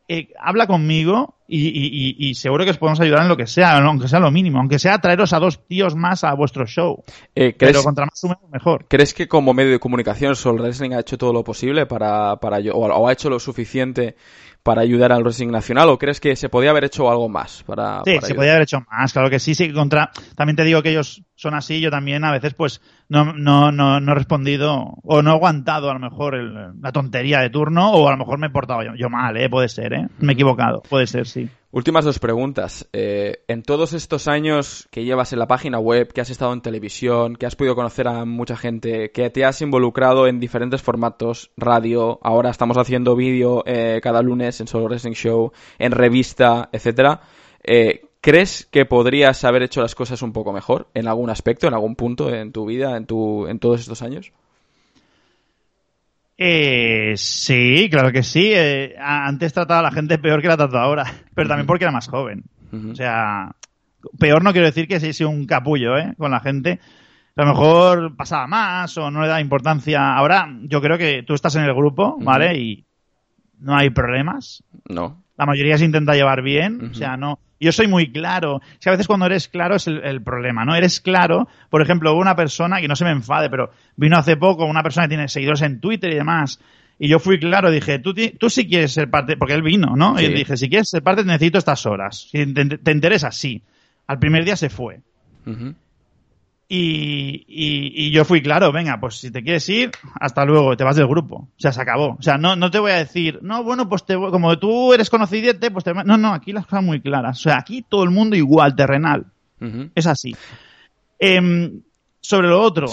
eh, habla conmigo y, seguro que os podemos ayudar en lo que sea, aunque sea lo mínimo, aunque sea traeros a dos tíos más a vuestro show. Eh, Pero contra más mejor. ¿Crees que como medio de comunicación Soul Wrestling ha hecho todo lo posible para, para o ha hecho lo suficiente para ayudar al wrestling nacional o crees que se podía haber hecho algo más para sí se podía haber hecho más claro que sí sí contra también te digo que ellos son así yo también a veces pues no no no, no he respondido o no he aguantado a lo mejor la tontería de turno o a lo mejor me he portado yo, yo mal eh puede ser eh me he equivocado puede ser sí Últimas dos preguntas. Eh, en todos estos años que llevas en la página web, que has estado en televisión, que has podido conocer a mucha gente, que te has involucrado en diferentes formatos, radio, ahora estamos haciendo vídeo eh, cada lunes en Solo Wrestling Show, en revista, etcétera. Eh, ¿Crees que podrías haber hecho las cosas un poco mejor en algún aspecto, en algún punto en tu vida, en, tu, en todos estos años? Eh, sí, claro que sí. Eh, antes trataba a la gente peor que la trato ahora, pero también porque era más joven. O sea, peor no quiero decir que sea un capullo ¿eh? con la gente. A lo mejor pasaba más o no le da importancia. Ahora, yo creo que tú estás en el grupo, ¿vale? Y no hay problemas. No. La mayoría se intenta llevar bien. O sea, no yo soy muy claro. Es que a veces cuando eres claro es el, problema, ¿no? Eres claro, por ejemplo, una persona, que no se me enfade, pero vino hace poco una persona que tiene seguidores en Twitter y demás, y yo fui claro, dije, tú, tú sí quieres ser parte, porque él vino, ¿no? Y dije, si quieres ser parte, necesito estas horas. Si te, interesa, sí. Al primer día se fue. Y, y, yo fui claro, venga, pues si te quieres ir, hasta luego, te vas del grupo. O sea, se acabó. O sea, no, no te voy a decir, no, bueno, pues te, como tú eres conocidiente, pues te... No, no, aquí las cosas muy claras. O sea, aquí todo el mundo igual, terrenal. Es así. Em, sobre lo otro,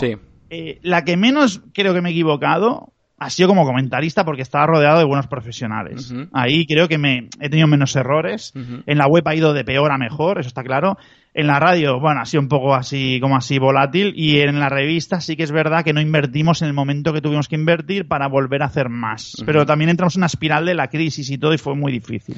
eh, la que menos creo que me he equivocado ha sido como comentarista porque estaba rodeado de buenos profesionales. Ahí creo que me he tenido menos errores. En la web ha ido de peor a mejor, eso está claro. En la radio, bueno, ha sido un poco así, como así volátil. Y en la revista sí que es verdad que no invertimos en el momento que tuvimos que invertir para volver a hacer más. Pero también entramos en una espiral de la crisis y todo y fue muy difícil.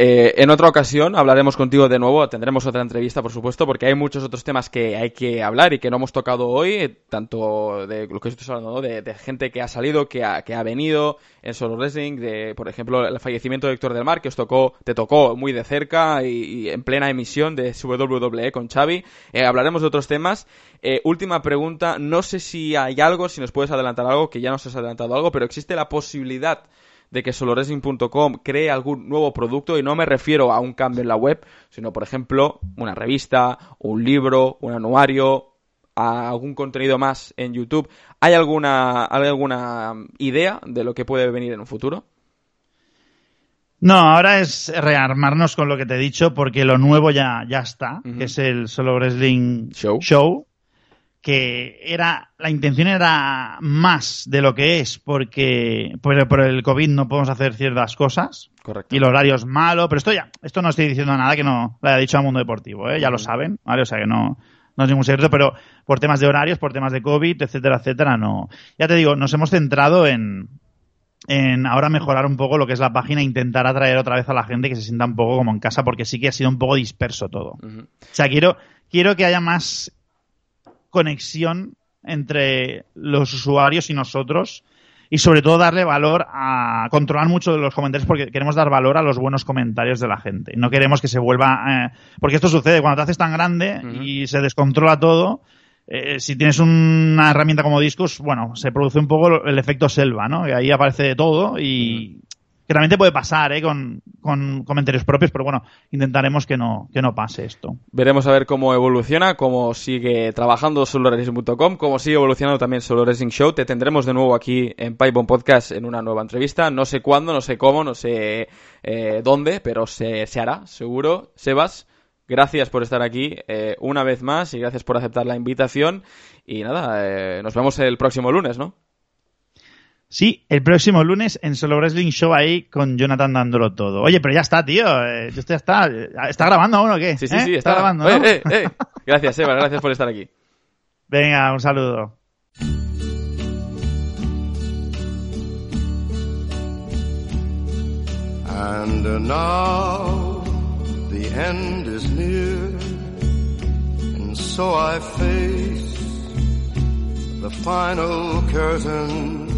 Eh, en otra ocasión hablaremos contigo de nuevo, tendremos otra entrevista, por supuesto, porque hay muchos otros temas que hay que hablar y que no hemos tocado hoy, tanto de lo que estoy hablando, de, gente que ha salido, que ha, que ha venido en Solo Wrestling, de, por ejemplo, el fallecimiento de Héctor del Mar, que os tocó, te tocó muy de cerca y, en plena emisión de WWE con Xavi. Eh, hablaremos de otros temas. Eh, última pregunta, no sé si hay algo, si nos puedes adelantar algo, que ya nos has adelantado algo, pero existe la posibilidad de que soloresing.com cree algún nuevo producto y no me refiero a un cambio en la web, sino por ejemplo una revista, un libro, un anuario, algún contenido más en YouTube. ¿Hay alguna, alguna idea de lo que puede venir en un futuro? No, ahora es rearmarnos con lo que te he dicho porque lo nuevo ya, ya está, que es el Solo Wrestling Show. Show que era la intención era más de lo que es porque por, el COVID no podemos hacer ciertas cosas. Correcto. y el horario es malo pero esto ya esto no estoy diciendo nada que no lo haya dicho al mundo deportivo ¿eh? ya lo saben vale o sea que no no es ningún secreto pero por temas de horarios por temas de COVID etcétera etcétera no. Ya te digo nos hemos centrado en en ahora mejorar un poco lo que es la página e intentar atraer otra vez a la gente que se sienta un poco como en casa porque sí que ha sido un poco disperso todo. O sea quiero quiero que haya más conexión entre los usuarios y nosotros y sobre todo darle valor a controlar mucho de los comentarios porque queremos dar valor a los buenos comentarios de la gente. No queremos que se vuelva... Eh, porque esto sucede cuando te haces tan grande y se descontrola todo. Eh, si tienes una herramienta como Discos, bueno, se produce un poco el efecto selva, ¿no? Que ahí aparece de todo y, que realmente puede pasar ¿eh? con, comentarios propios, pero bueno, intentaremos que no, que no pase esto. Veremos a ver cómo evoluciona, cómo sigue trabajando SoloRacing.com, cómo sigue evolucionando también Solo Racing Show. Te tendremos de nuevo aquí en Pipebomb Podcast en una nueva entrevista. No sé cuándo, no sé cómo, no sé eh, dónde, pero se, se hará, seguro. Sebas, gracias por estar aquí eh, una vez más y gracias por aceptar la invitación. Y nada, eh, nos vemos el próximo lunes, ¿no? Sí, el próximo lunes en Solo Wrestling Show ahí con Jonathan dándolo todo. Oye, pero ya está, tío. Eh, esto ya está. ¿Está grabando aún o qué? Sí, sí, sí, ¿Eh? está. grabando. Eh, eh, gracias, Eva, gracias por estar aquí. Venga, un saludo. And now the end is near, and so I face the final curtain.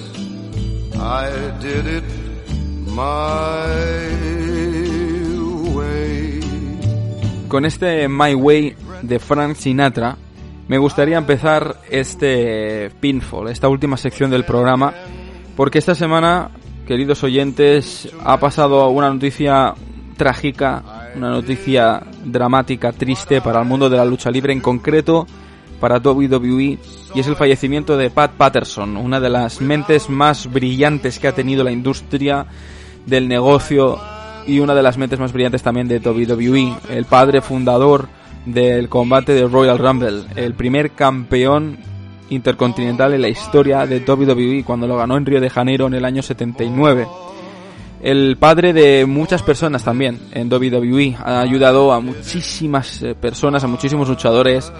I did it my way. Con este My Way de Frank Sinatra, me gustaría empezar este pinfall, esta última sección del programa, porque esta semana, queridos oyentes, ha pasado una noticia trágica, una noticia dramática, triste para el mundo de la lucha libre, en concreto para WWE y es el fallecimiento de Pat Patterson, una de las mentes más brillantes que ha tenido la industria del negocio y una de las mentes más brillantes también de WWE, el padre fundador del combate de Royal Rumble, el primer campeón intercontinental en la historia de WWE cuando lo ganó en Río de Janeiro en el año 79. El padre de muchas personas también en WWE ha ayudado a muchísimas eh, personas, a muchísimos luchadores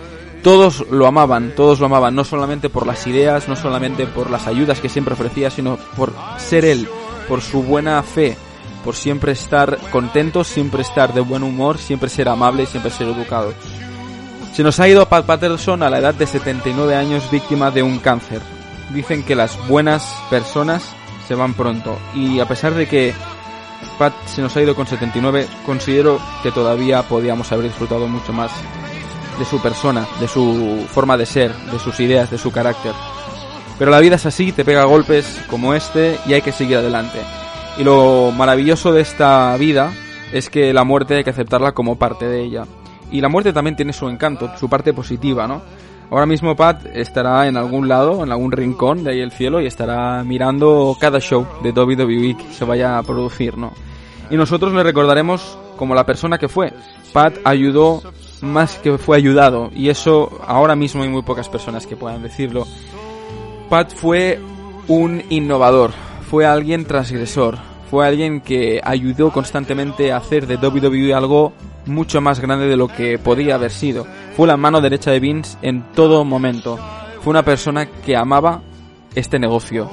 todos lo amaban, todos lo amaban, no solamente por las ideas, no solamente por las ayudas que siempre ofrecía, sino por ser él, por su buena fe, por siempre estar contento, siempre estar de buen humor, siempre ser amable y siempre ser educado. Se nos ha ido Pat Patterson a la edad de 79 años víctima de un cáncer. Dicen que las buenas personas se van pronto y a pesar de que Pat se nos ha ido con 79, considero que todavía podíamos haber disfrutado mucho más de su persona, de su forma de ser, de sus ideas, de su carácter. Pero la vida es así, te pega golpes como este y hay que seguir adelante. Y lo maravilloso de esta vida es que la muerte hay que aceptarla como parte de ella. Y la muerte también tiene su encanto, su parte positiva, ¿no? Ahora mismo Pat estará en algún lado, en algún rincón de ahí el cielo y estará mirando cada show de WWE que se vaya a producir, ¿no? Y nosotros le recordaremos como la persona que fue. Pat ayudó más que fue ayudado y eso ahora mismo hay muy pocas personas que puedan decirlo. Pat fue un innovador, fue alguien transgresor, fue alguien que ayudó constantemente a hacer de WWE algo mucho más grande de lo que podía haber sido. Fue la mano derecha de Vince en todo momento. Fue una persona que amaba este negocio.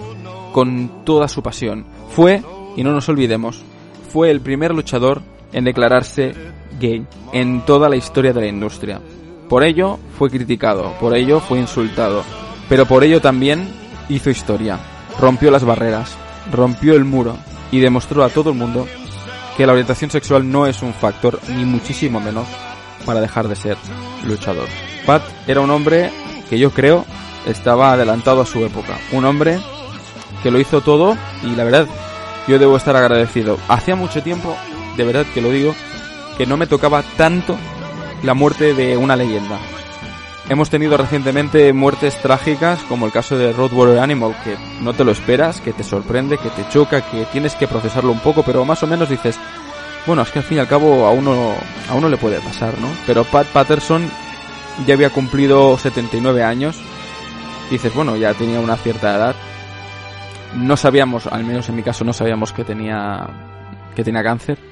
con toda su pasión. Fue, y no nos olvidemos, fue el primer luchador en declararse gay en toda la historia de la industria. Por ello fue criticado, por ello fue insultado, pero por ello también hizo historia, rompió las barreras, rompió el muro y demostró a todo el mundo que la orientación sexual no es un factor, ni muchísimo menos, para dejar de ser luchador. Pat era un hombre que yo creo estaba adelantado a su época. Un hombre que lo hizo todo y la verdad yo debo estar agradecido. Hacía mucho tiempo, de verdad que lo digo, que no me tocaba tanto la muerte de una leyenda. Hemos tenido recientemente muertes trágicas, como el caso de Roadwater Animal, que no te lo esperas, que te sorprende, que te choca, que tienes que procesarlo un poco, pero más o menos dices, bueno, es que al fin y al cabo a uno, a uno le puede pasar, ¿no? Pero Pat Patterson ya había cumplido 79 años. Dices, bueno, ya tenía una cierta edad. No sabíamos, al menos en mi caso no sabíamos que tenía, que tenía cáncer.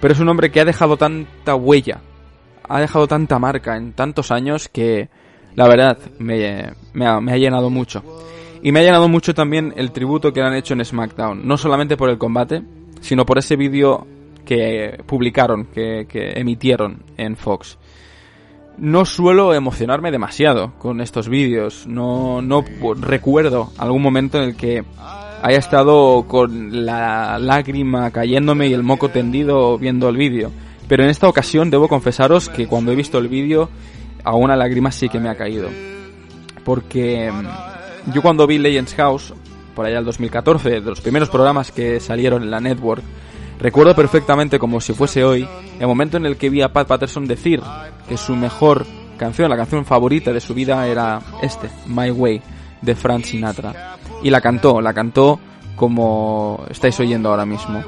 Pero es un hombre que ha dejado tanta huella ha dejado tanta marca en tantos años que la verdad me, me, ha, llenado mucho. Y me ha llenado mucho también el tributo que le han hecho en SmackDown. No solamente por el combate, sino por ese vídeo que publicaron, que, que, emitieron en Fox. No suelo emocionarme demasiado con estos vídeos. No, no recuerdo algún momento en el que haya estado con la lágrima cayéndome y el moco tendido viendo el vídeo. Pero en esta ocasión debo confesaros que cuando he visto el vídeo, a una lágrima sí que me ha caído. Porque mm, yo cuando vi Legends House, por allá el 2014, de los primeros programas que salieron en la network, recuerdo perfectamente como si fuese hoy, el momento en el que vi a Pat Patterson decir que su mejor canción, la canción favorita de su vida era este, My Way, de Frank Sinatra. Y la cantó, la cantó como estáis oyendo ahora mismo.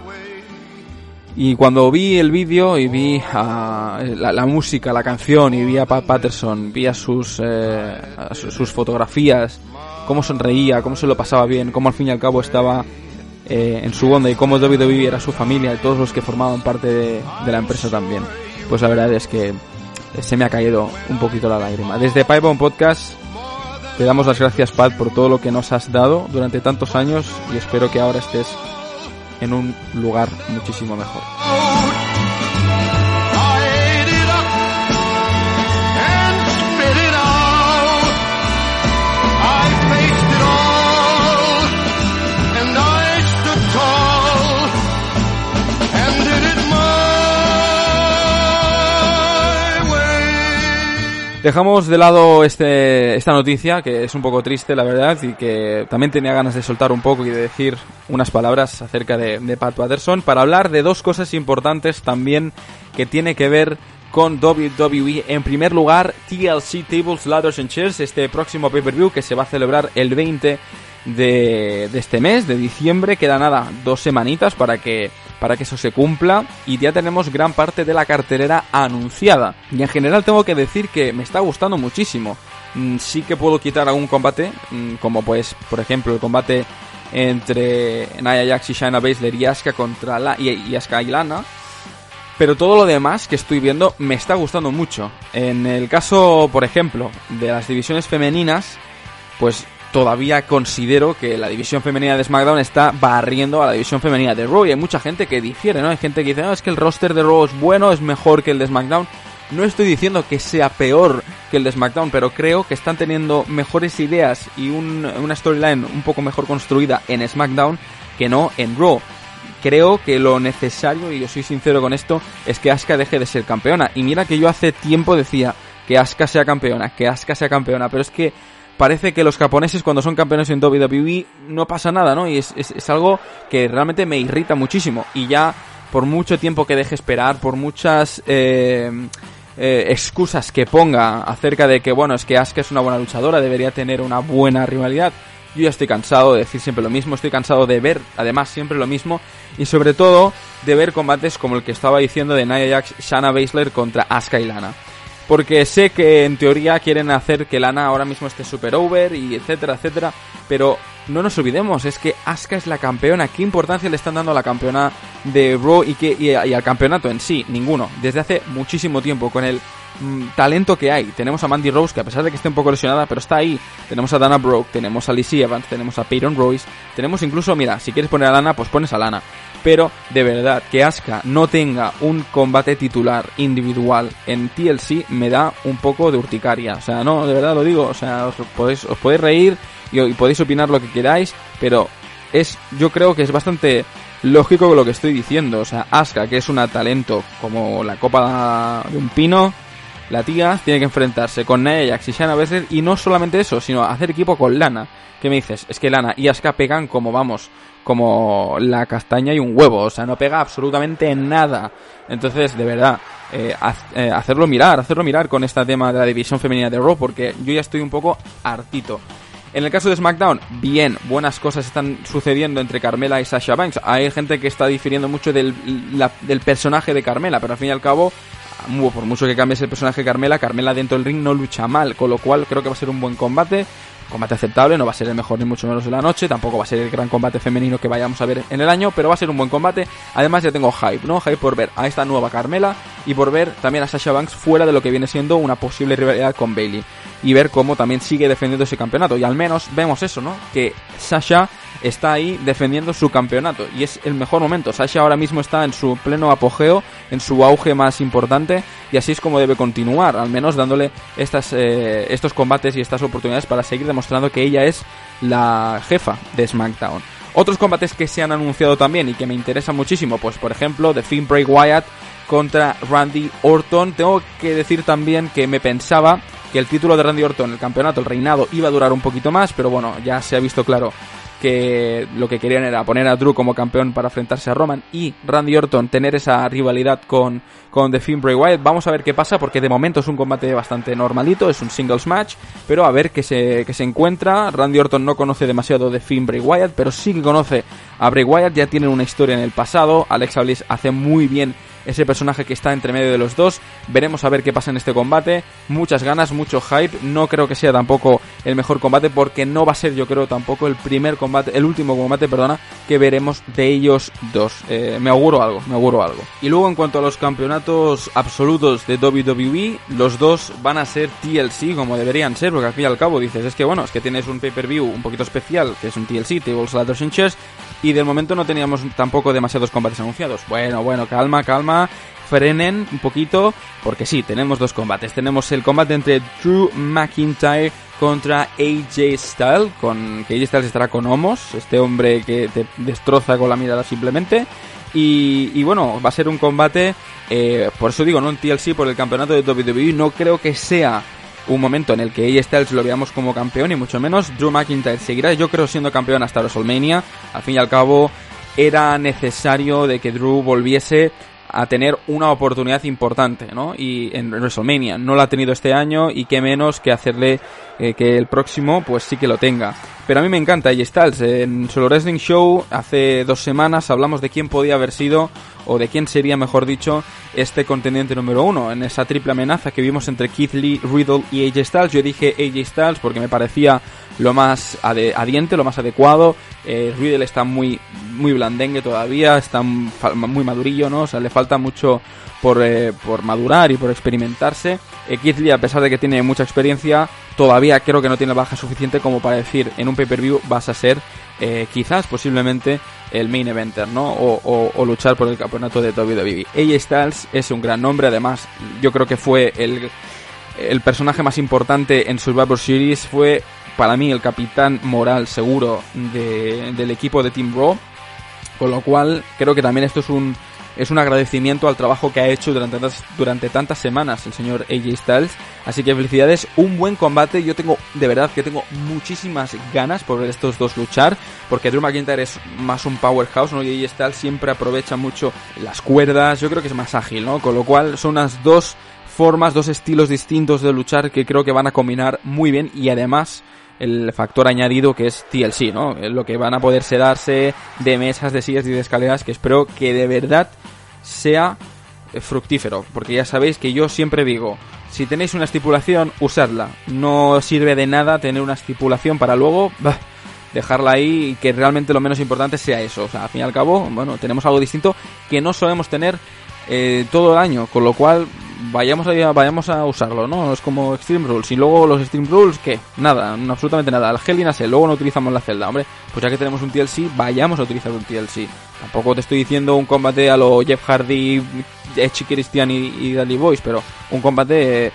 Y cuando vi el vídeo y vi a la, música, la canción y vi a Pat Patterson, vi a sus, eh, sus fotografías, cómo sonreía, cómo se lo pasaba bien, cómo al fin y al cabo estaba eh, en su onda y cómo WWE era su familia y todos los que formaban parte de, la empresa también. Pues la verdad es que se me ha caído un poquito la lágrima. Desde Pipeline Podcast te damos las gracias Pat por todo lo que nos has dado durante tantos años y espero que ahora estés en un lugar muchísimo mejor. Dejamos de lado este, esta noticia, que es un poco triste, la verdad, y que también tenía ganas de soltar un poco y de decir unas palabras acerca de, de Pat Patterson, para hablar de dos cosas importantes también que tiene que ver con WWE. En primer lugar, TLC Tables, Ladders and Chairs, este próximo pay-per-view que se va a celebrar el 20 de, de este mes, de diciembre. Queda nada, dos semanitas para que para que eso se cumpla y ya tenemos gran parte de la cartelera anunciada. Y en general tengo que decir que me está gustando muchísimo. Mm, sí que puedo quitar algún combate, mm, como pues, por ejemplo, el combate entre Nia Jax y Shayna Baszler y Asuka contra la y, Asuka y Lana. Pero todo lo demás que estoy viendo me está gustando mucho. En el caso, por ejemplo, de las divisiones femeninas, pues todavía considero que la división femenina de SmackDown está barriendo a la división femenina de Raw y hay mucha gente que difiere, ¿no? Hay gente que dice, no, es que el roster de Raw es bueno, es mejor que el de SmackDown. No estoy diciendo que sea peor que el de SmackDown, pero creo que están teniendo mejores ideas y una storyline un poco mejor construida en SmackDown que no en Raw. Creo que lo necesario, y yo soy sincero con esto, es que Asuka deje de ser campeona. Y mira que yo hace tiempo decía que Asuka sea campeona, que Asuka sea campeona, pero es que parece que los japoneses cuando son campeones en WWE no pasa nada, ¿no? Y es, es, algo que realmente me irrita muchísimo. Y ya por mucho tiempo que deje esperar, por muchas eh, eh, excusas que ponga acerca de que, bueno, es que Asuka es una buena luchadora, debería tener una buena rivalidad. Yo ya estoy cansado de decir siempre lo mismo, estoy cansado de ver además siempre lo mismo y sobre todo de ver combates como el que estaba diciendo de Nia Jax, Shana Baszler contra Asuka y Lana porque sé que en teoría quieren hacer que Lana ahora mismo esté super over y etcétera, etcétera, pero no nos olvidemos, es que Asuka es la campeona, ¿qué importancia le están dando a la campeona de Raw y, que, y, al campeonato en sí? Ninguno, desde hace muchísimo tiempo, con el mm, talento que hay. Tenemos a Mandy Rose, que a pesar de que esté un poco lesionada, pero está ahí. Tenemos a Dana Brooke, tenemos a Lizzie Evans, tenemos a Peyton Royce, tenemos incluso, mira, si quieres poner a Lana, pues pones a Lana. Pero de verdad, que Asuka no tenga un combate titular individual en TLC me da un poco de urticaria. O sea, no, de verdad lo digo. O sea, os podéis, os podéis reír y, podéis opinar lo que queráis, pero es, yo creo que es bastante lógico lo que estoy diciendo. O sea, Asuka, que es una talento como la copa de un pino, la tía tiene que enfrentarse con Nia Jax y Shana Baszler y no solamente eso, sino hacer equipo con Lana. ¿Qué me dices? Es que Lana y Asuka pegan como, vamos, como la castaña y un huevo. O sea, no pega absolutamente nada. Entonces, de verdad, eh, eh, hacerlo mirar, hacerlo mirar con este tema de la división femenina de Raw, porque yo ya estoy un poco hartito. En el caso de SmackDown, bien, buenas cosas están sucediendo entre Carmela y Sasha Banks. Hay gente que está difiriendo mucho del, del personaje de Carmela, pero al fin y al cabo, por mucho que cambies el personaje de Carmela, Carmela dentro del ring no lucha mal, con lo cual creo que va a ser un buen combate combate aceptable, no va a ser el mejor ni mucho menos de la noche, tampoco va a ser el gran combate femenino que vayamos a ver en el año, pero va a ser un buen combate. Además ya tengo hype, ¿no? Hype por ver a esta nueva Carmela y por ver también a Sasha Banks fuera de lo que viene siendo una posible rivalidad con Bailey y ver cómo también sigue defendiendo ese campeonato. Y al menos vemos eso, ¿no? Que Sasha está ahí defendiendo su campeonato y es el mejor momento. Sasha ahora mismo está en su pleno apogeo, en su auge más importante y así es como debe continuar, al menos dándole estas, eh, estos combates y estas oportunidades para seguir demostrando que ella es la jefa de SmackDown. Otros combates que se han anunciado también y que me interesan muchísimo, pues por ejemplo, The Finn Bray Wyatt contra Randy Orton. Tengo que decir también que me pensaba que el título de Randy Orton, el campeonato, el reinado, iba a durar un poquito más, pero bueno, ya se ha visto claro que lo que querían era poner a Drew como campeón para enfrentarse a Roman y Randy Orton tener esa rivalidad con, con The Finn Bray Wyatt. Vamos a ver qué pasa porque de momento es un combate bastante normalito, es un singles match, pero a ver qué se, qué se encuentra. Randy Orton no conoce demasiado de Finn Bray Wyatt, pero sí que conoce a Bray Wyatt, ya tienen una historia en el pasado. Alexa Bliss hace muy bien ese personaje que está entre medio de los dos. Veremos a ver qué pasa en este combate. Muchas ganas, mucho hype. No creo que sea tampoco el mejor combate porque no va a ser, yo creo, tampoco el primer combate, el último combate, perdona, que veremos de ellos dos. Eh, me auguro algo, me auguro algo. Y luego en cuanto a los campeonatos absolutos de WWE, los dos van a ser TLC como deberían ser, porque al fin y al cabo dices, es que bueno, es que tienes un pay-per-view un poquito especial, que es un TLC, Tables, Ladders and Chairs, y del momento no teníamos tampoco demasiados combates anunciados. Bueno, bueno, calma, calma, frenen un poquito, porque sí, tenemos dos combates. Tenemos el combate entre Drew McIntyre contra AJ Styles, con que AJ Styles estará con Homos, este hombre que te destroza con la mirada simplemente. Y, bueno, va a ser un combate, eh, por eso digo, no en TLC, por el campeonato de WWE, no creo que sea un momento en el que AJ Styles lo veamos como campeón y mucho menos Drew McIntyre seguirá yo creo siendo campeón hasta WrestleMania al fin y al cabo era necesario de que Drew volviese a tener una oportunidad importante, ¿no? Y en WrestleMania no la ha tenido este año y qué menos que hacerle eh, que el próximo pues sí que lo tenga. Pero a mí me encanta AJ Styles. En Solo Wrestling Show hace dos semanas hablamos de quién podía haber sido o de quién sería, mejor dicho, este contendiente número uno. En esa triple amenaza que vimos entre Keith Lee, Riddle y AJ Styles, yo dije AJ Styles porque me parecía lo más adiente, lo más adecuado. Eh, Riddle está muy, muy blandengue todavía, está muy madurillo, ¿no? O sea, le falta mucho por, eh, por madurar y por experimentarse. Eh, Keith Lee, a pesar de que tiene mucha experiencia, todavía creo que no tiene baja suficiente como para decir en un pay-per-view vas a ser eh, quizás posiblemente el main eventer, ¿no? O, luchar por el campeonato de WWE. AJ Styles es un gran nombre, además yo creo que fue el, el personaje más importante en Survivor Series, fue para mí el capitán moral seguro del equipo de Team Raw, con lo cual creo que también esto es un es un agradecimiento al trabajo que ha hecho durante tantas, durante tantas semanas el señor AJ Styles. Así que felicidades, un buen combate. Yo tengo, de verdad, que tengo muchísimas ganas por ver estos dos luchar, porque Drew McIntyre es más un powerhouse, ¿no? Y AJ Styles siempre aprovecha mucho las cuerdas. Yo creo que es más ágil, ¿no? Con lo cual son unas dos formas, dos estilos distintos de luchar que creo que van a combinar muy bien y además el factor añadido que es TLC, ¿no? Lo que van a poder sedarse de mesas, de sillas y de escaleras que espero que de verdad sea eh, fructífero, porque ya sabéis que yo siempre digo, si tenéis una estipulación, usadla. No sirve de nada tener una estipulación para luego dejarla ahí y que realmente lo menos importante sea eso. O sea, al fin y al cabo, bueno, tenemos algo distinto que no solemos tener eh, todo el año, con lo cual vayamos a, vayamos a usarlo, ¿no? Es como Extreme Rules. Y luego los Extreme Rules, ¿qué? Nada, absolutamente nada. El Hell luego no utilizamos la celda, hombre. Pues ya que tenemos un TLC, vayamos a utilizar un TLC. Tampoco te estoy diciendo un combate a lo Jeff Hardy, Edge Christian y, y Boys, pero un combate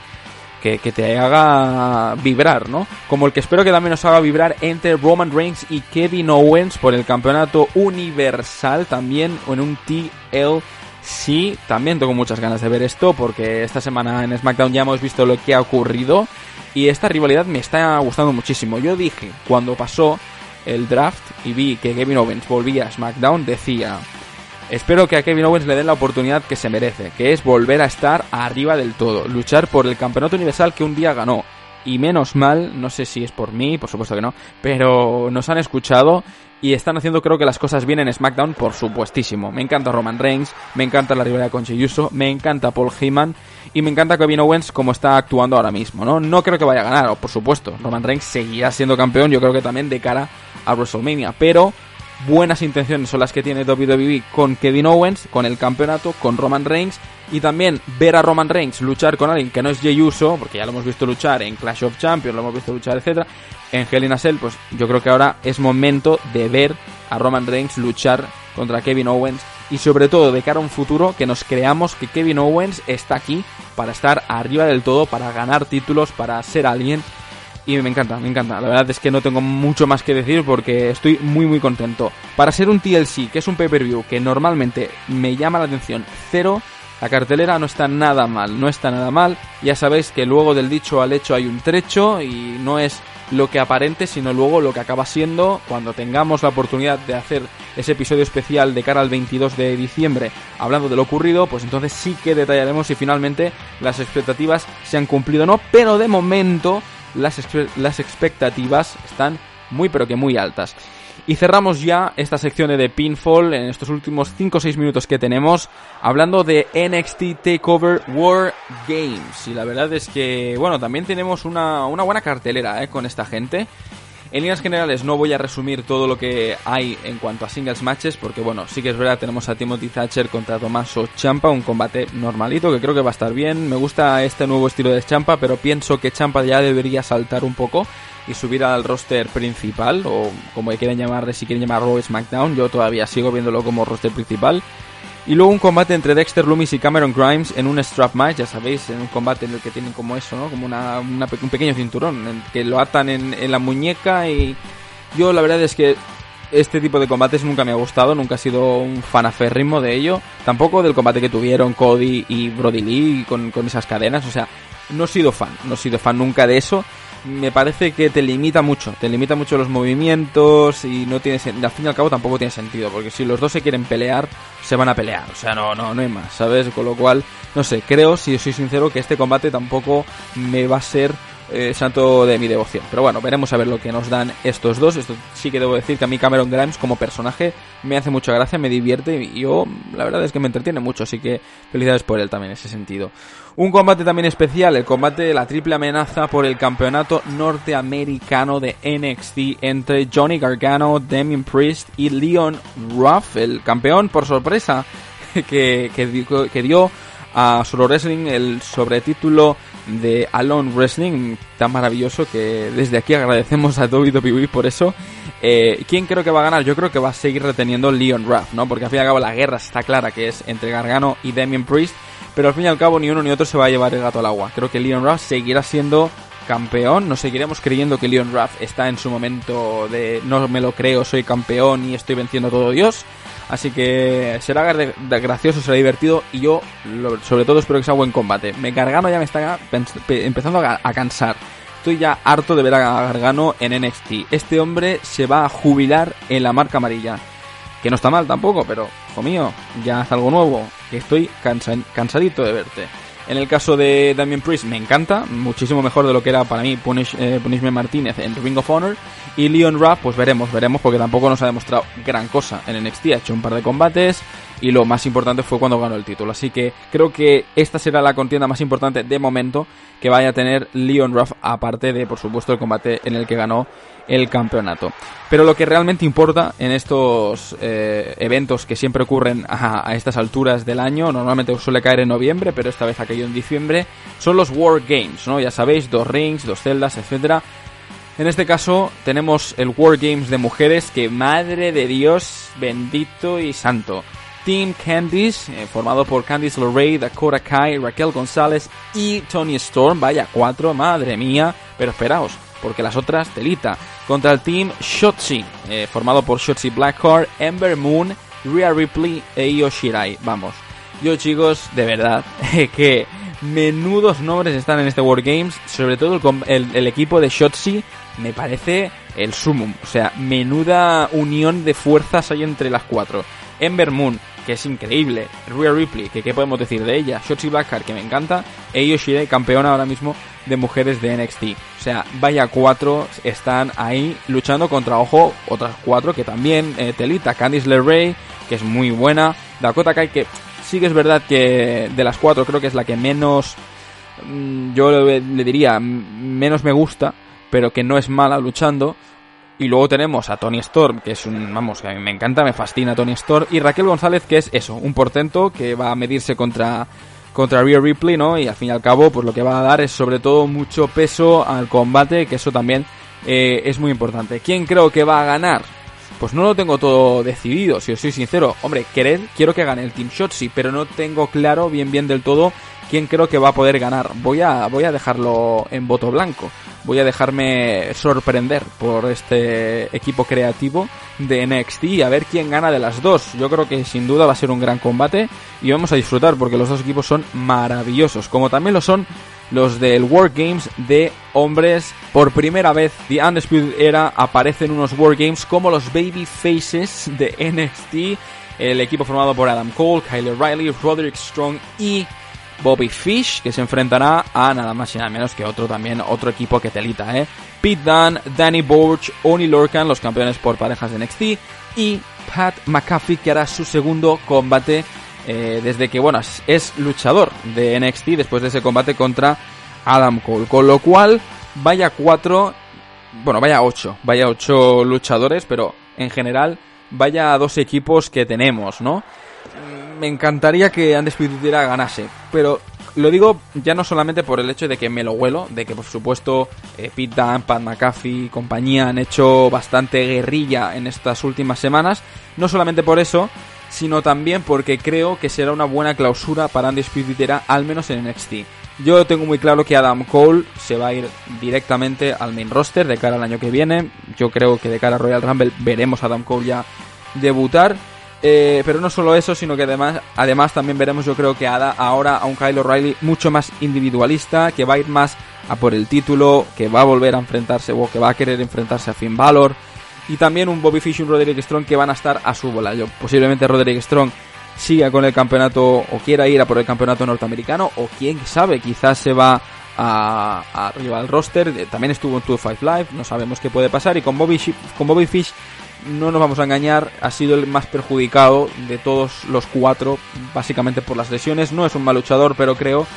que, te haga vibrar, ¿no? Como el que espero que también nos haga vibrar entre Roman Reigns y Kevin Owens por el campeonato universal también en un TL Sí, también tengo muchas ganas de ver esto porque esta semana en SmackDown ya hemos visto lo que ha ocurrido y esta rivalidad me está gustando muchísimo. Yo dije cuando pasó el draft y vi que Kevin Owens volvía a SmackDown, decía, espero que a Kevin Owens le den la oportunidad que se merece, que es volver a estar arriba del todo, luchar por el campeonato universal que un día ganó. Y menos mal, no sé si es por mí, por supuesto que no, pero nos han escuchado y están haciendo creo que las cosas bien en SmackDown, por supuestísimo. Me encanta Roman Reigns, me encanta la rivalidad con Uso, me encanta Paul Heyman y me encanta Kevin Owens como está actuando ahora mismo, ¿no? No creo que vaya a ganar, por supuesto. Roman Reigns seguirá siendo campeón, yo creo que también de cara a WrestleMania, pero buenas intenciones son las que tiene WWE con Kevin Owens, con el campeonato, con Roman Reigns y también ver a Roman Reigns luchar con alguien que no es Jey Uso, porque ya lo hemos visto luchar en Clash of Champions, lo hemos visto luchar, etcétera, en Hell in a Cell, pues yo creo que ahora es momento de ver a Roman Reigns luchar contra Kevin Owens y sobre todo de cara a un futuro que nos creamos que Kevin Owens está aquí para estar arriba del todo, para ganar títulos, para ser alguien y me encanta, me encanta. La verdad es que no tengo mucho más que decir porque estoy muy muy contento. Para ser un TLC, que es un pay-per-view que normalmente me llama la atención cero, la cartelera no está nada mal, no está nada mal. Ya sabéis que luego del dicho al hecho hay un trecho y no es lo que aparente, sino luego lo que acaba siendo cuando tengamos la oportunidad de hacer ese episodio especial de cara al 22 de diciembre hablando de lo ocurrido, pues entonces sí que detallaremos si finalmente las expectativas se han cumplido o no, pero de momento las, las expectativas están muy pero que muy altas. Y cerramos ya esta sección de Pinfall en estos últimos 5 o 6 minutos que tenemos hablando de NXT Takeover War Games. Y la verdad es que, bueno, también tenemos una, una buena cartelera ¿eh? con esta gente. En líneas generales no voy a resumir todo lo que hay en cuanto a singles matches, porque bueno, sí que es verdad, tenemos a Timothy Thatcher contra Tommaso Champa, un combate normalito que creo que va a estar bien. Me gusta este nuevo estilo de Champa, pero pienso que Champa ya debería saltar un poco y subir al roster principal, o como quieran llamarle, si quieren llamarlo SmackDown, yo todavía sigo viéndolo como roster principal. Y luego un combate entre Dexter Loomis y Cameron Grimes en un strap match, ya sabéis, en un combate en el que tienen como eso, ¿no? Como una, un pequeño cinturón, que lo atan en, la muñeca y yo la verdad es que este tipo de combates nunca me ha gustado, nunca he sido un fanaférrimo de ello. Tampoco del combate que tuvieron Cody y Brody Lee con, con esas cadenas, o sea, no he sido fan, no he sido fan nunca de eso me parece que te limita mucho, te limita mucho los movimientos y no tiene al fin y al cabo tampoco tiene sentido, porque si los dos se quieren pelear, se van a pelear, o sea, no no no hay más, ¿sabes? Con lo cual, no sé, creo si soy sincero que este combate tampoco me va a ser eh, santo de mi devoción. Pero bueno, veremos a ver lo que nos dan estos dos. Esto sí que debo decir que a mí Cameron Grimes como personaje me hace mucha gracia, me divierte y yo la verdad es que me entretiene mucho, así que felicidades por él también en ese sentido. Un combate también especial, el combate de la triple amenaza por el campeonato norteamericano de NXT entre Johnny Gargano, Damien Priest y Leon Ruff, el campeón por sorpresa que, que dio a Solo Wrestling el sobretítulo de Alone Wrestling, tan maravilloso que desde aquí agradecemos a WWE por eso. Eh, ¿Quién creo que va a ganar? Yo creo que va a seguir reteniendo Leon Ruff, ¿no? Porque al fin y al cabo la guerra está clara que es entre Gargano y Damien Priest, pero al fin y al cabo ni uno ni otro se va a llevar el gato al agua. Creo que Leon Ruff seguirá siendo campeón, nos seguiremos creyendo que Leon Ruff está en su momento de no me lo creo, soy campeón y estoy venciendo a todo Dios. Así que será gracioso, será divertido y yo sobre todo espero que sea buen combate. Me Gargano ya me está empezando a cansar. Estoy ya harto de ver a Gargano en NXT. Este hombre se va a jubilar en la marca amarilla. Que no está mal tampoco, pero, hijo mío, ya haz algo nuevo. Que estoy cansadito de verte. En el caso de Damien Priest me encanta, muchísimo mejor de lo que era para mí Punish, eh, Martínez en Ring of Honor. Y Leon Ruff, pues veremos, veremos, porque tampoco nos ha demostrado gran cosa en NXT. Ha hecho un par de combates y lo más importante fue cuando ganó el título. Así que creo que esta será la contienda más importante de momento que vaya a tener Leon Ruff, aparte de, por supuesto, el combate en el que ganó el campeonato. Pero lo que realmente importa en estos eh, eventos que siempre ocurren a, estas alturas del año, normalmente suele caer en noviembre, pero esta vez ha caído en diciembre, son los War Games, ¿no? Ya sabéis, dos rings, dos celdas, etcétera. En este caso tenemos el War Games de mujeres que madre de Dios bendito y santo. Team Candice, eh, formado por Candice LeRae, Dakota Kai, Raquel González y Tony Storm. Vaya, cuatro, madre mía. Pero esperaos, porque las otras, telita. Contra el Team Shotzi, eh, formado por Shotzi Blackheart, Ember Moon, Rhea Ripley e Io Shirai. Vamos, yo chicos, de verdad, que menudos nombres están en este World Games. Sobre todo el, equipo de Shotzi me parece el sumum. O sea, menuda unión de fuerzas hay entre las cuatro. Ember Moon, que es increíble. Rhea Ripley, que qué podemos decir de ella. Shotzi Blackheart, que me encanta. E Yoshida, campeona ahora mismo de mujeres de NXT. O sea, vaya cuatro están ahí luchando contra, ojo, otras cuatro que también, eh, Telita, Candice LeRae, que es muy buena. Dakota Kai, que sí que es verdad que de las cuatro creo que es la que menos, mm, yo le diría, menos me gusta, pero que no es mala luchando. Y luego tenemos a Tony Storm, que es un, vamos, que a mí me encanta, me fascina Tony Storm. Y Raquel González, que es eso, un portento que va a medirse contra, contra Rhea Ripley, ¿no? Y al fin y al cabo, pues lo que va a dar es sobre todo mucho peso al combate, que eso también eh, es muy importante. ¿Quién creo que va a ganar? Pues no lo tengo todo decidido, si os soy sincero. Hombre, querer, quiero que gane el Team Shotzi, pero no tengo claro bien bien del todo quién creo que va a poder ganar. Voy a, voy a dejarlo en voto blanco. Voy a dejarme sorprender por este equipo creativo de NXT y a ver quién gana de las dos. Yo creo que sin duda va a ser un gran combate y vamos a disfrutar porque los dos equipos son maravillosos, como también lo son los del World Games de hombres. Por primera vez, The Undisputed Era aparecen unos World Games como los Baby Faces de NXT. El equipo formado por Adam Cole, Kyle Riley, Roderick Strong y Bobby Fish, que se enfrentará a nada más y nada menos que otro también, otro equipo que telita, ¿eh? Pete Dunne, Danny Borch, Oni Lorcan, los campeones por parejas de NXT, y Pat McAfee, que hará su segundo combate eh, desde que, bueno, es luchador de NXT después de ese combate contra Adam Cole. Con lo cual, vaya cuatro, bueno, vaya ocho, vaya ocho luchadores, pero en general, vaya dos equipos que tenemos, ¿no? Me encantaría que Andes Piedra ganase, pero lo digo ya no solamente por el hecho de que me lo huelo, de que por supuesto eh, Pete Pat McAfee y compañía han hecho bastante guerrilla en estas últimas semanas, no solamente por eso, sino también porque creo que será una buena clausura para Andy Era, al menos en NXT. Yo tengo muy claro que Adam Cole se va a ir directamente al main roster de cara al año que viene. Yo creo que de cara a Royal Rumble veremos a Adam Cole ya debutar. Eh, pero no solo eso, sino que además, además también veremos yo creo que ahora a un Kyle O'Reilly mucho más individualista, que va a ir más a por el título, que va a volver a enfrentarse o que va a querer enfrentarse a Finn Balor. Y también un Bobby Fish y un Roderick Strong que van a estar a su bola. Yo, posiblemente Roderick Strong siga con el campeonato o quiera ir a por el campeonato norteamericano o quién sabe, quizás se va a, arriba al roster. Eh, también estuvo en 2-5 Live, no sabemos qué puede pasar. Y con Bobby, con Bobby Fish no nos vamos a engañar, ha sido el más perjudicado de todos los cuatro, básicamente por las lesiones. No es un mal luchador, pero creo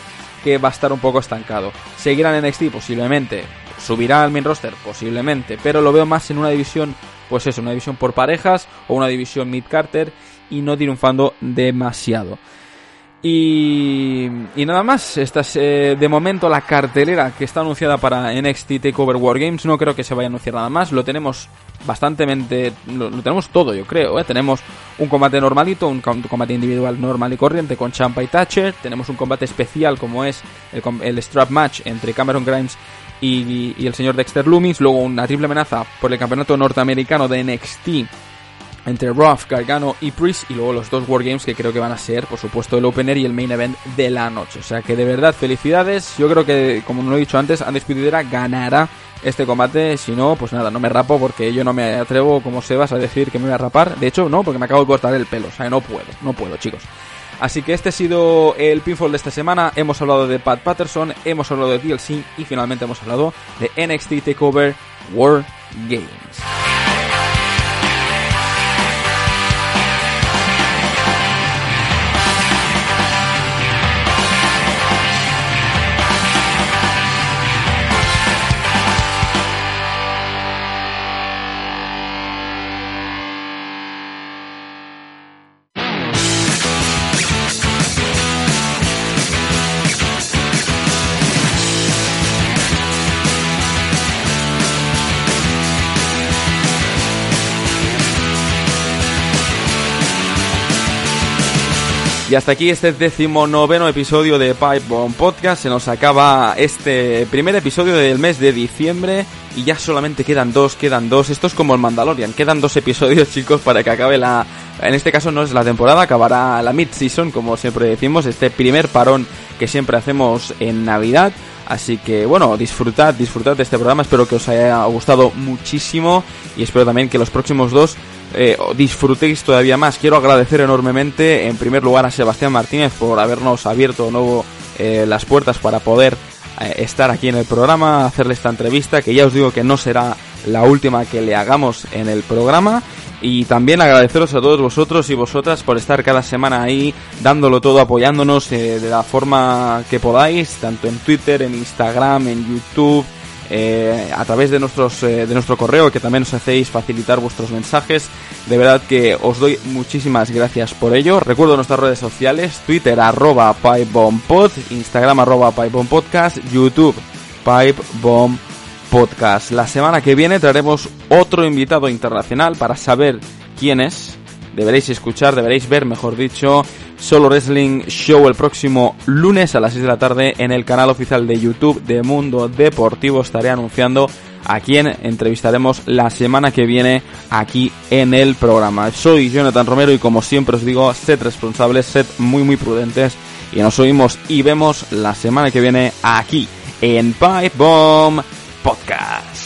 que va a estar un poco estancado. ¿Seguirá en NXT? Posiblemente. ¿Subirá al main roster? Posiblemente. Pero lo veo más en una división, pues eso, una división por parejas o una división mid-carter y no triunfando demasiado. Y, nada más, esta es eh, de momento la cartelera que está anunciada para NXT TakeOver War Games. No creo que se vaya a anunciar nada más, lo tenemos bastante, lo, tenemos todo yo creo. ¿eh? Tenemos un combate normalito, un, combate individual normal y corriente con Champa y Thatcher. Tenemos un combate especial como es el, Strap Match entre Cameron Grimes y, y el señor Dexter Loomis. Luego una triple amenaza por el campeonato norteamericano de NXT entre Ruff, Gargano y Priest y luego los dos Wargames que creo que van a ser, por supuesto, el opener y el main event de la noche. O sea que de verdad, felicidades. Yo creo que, como no lo he dicho antes, Andes Pididera ganará este combate. Si no, pues nada, no me rapo porque yo no me atrevo, como Sebas, a decir que me voy a rapar. De hecho, no, porque me acabo de cortar el pelo. O sea, no puedo, no puedo, chicos. Así que este ha sido el pinfall de esta semana. Hemos hablado de Pat Patterson, hemos hablado de DLC y finalmente hemos hablado de NXT Takeover War Games. Y hasta aquí este decimonoveno episodio de Pipe Bomb Podcast. Se nos acaba este primer episodio del mes de diciembre y ya solamente quedan dos, quedan dos. Esto es como el Mandalorian, quedan dos episodios, chicos, para que acabe la. En este caso no es la temporada, acabará la mid-season, como siempre decimos, este primer parón que siempre hacemos en Navidad. Así que bueno, disfrutad, disfrutad de este programa, espero que os haya gustado muchísimo y espero también que los próximos dos eh, disfrutéis todavía más. Quiero agradecer enormemente en primer lugar a Sebastián Martínez por habernos abierto nuevo eh, las puertas para poder eh, estar aquí en el programa, hacerle esta entrevista, que ya os digo que no será la última que le hagamos en el programa. Y también agradeceros a todos vosotros y vosotras por estar cada semana ahí dándolo todo, apoyándonos de la forma que podáis, tanto en Twitter, en Instagram, en YouTube, eh, a través de, nuestros, eh, de nuestro correo, que también os hacéis facilitar vuestros mensajes. De verdad que os doy muchísimas gracias por ello. Recuerdo nuestras redes sociales, Twitter arroba pipebombpod, Instagram arroba pipebombpodcast, YouTube pipebombpodcast. La semana que viene traeremos otro invitado internacional para saber quién es deberéis escuchar, deberéis ver, mejor dicho, Solo Wrestling Show el próximo lunes a las 6 de la tarde en el canal oficial de YouTube de Mundo Deportivo. Estaré anunciando a quien entrevistaremos la semana que viene aquí en el programa. Soy Jonathan Romero y como siempre os digo, sed responsables, sed muy muy prudentes y nos oímos y vemos la semana que viene aquí en Pipe Bomb Podcast.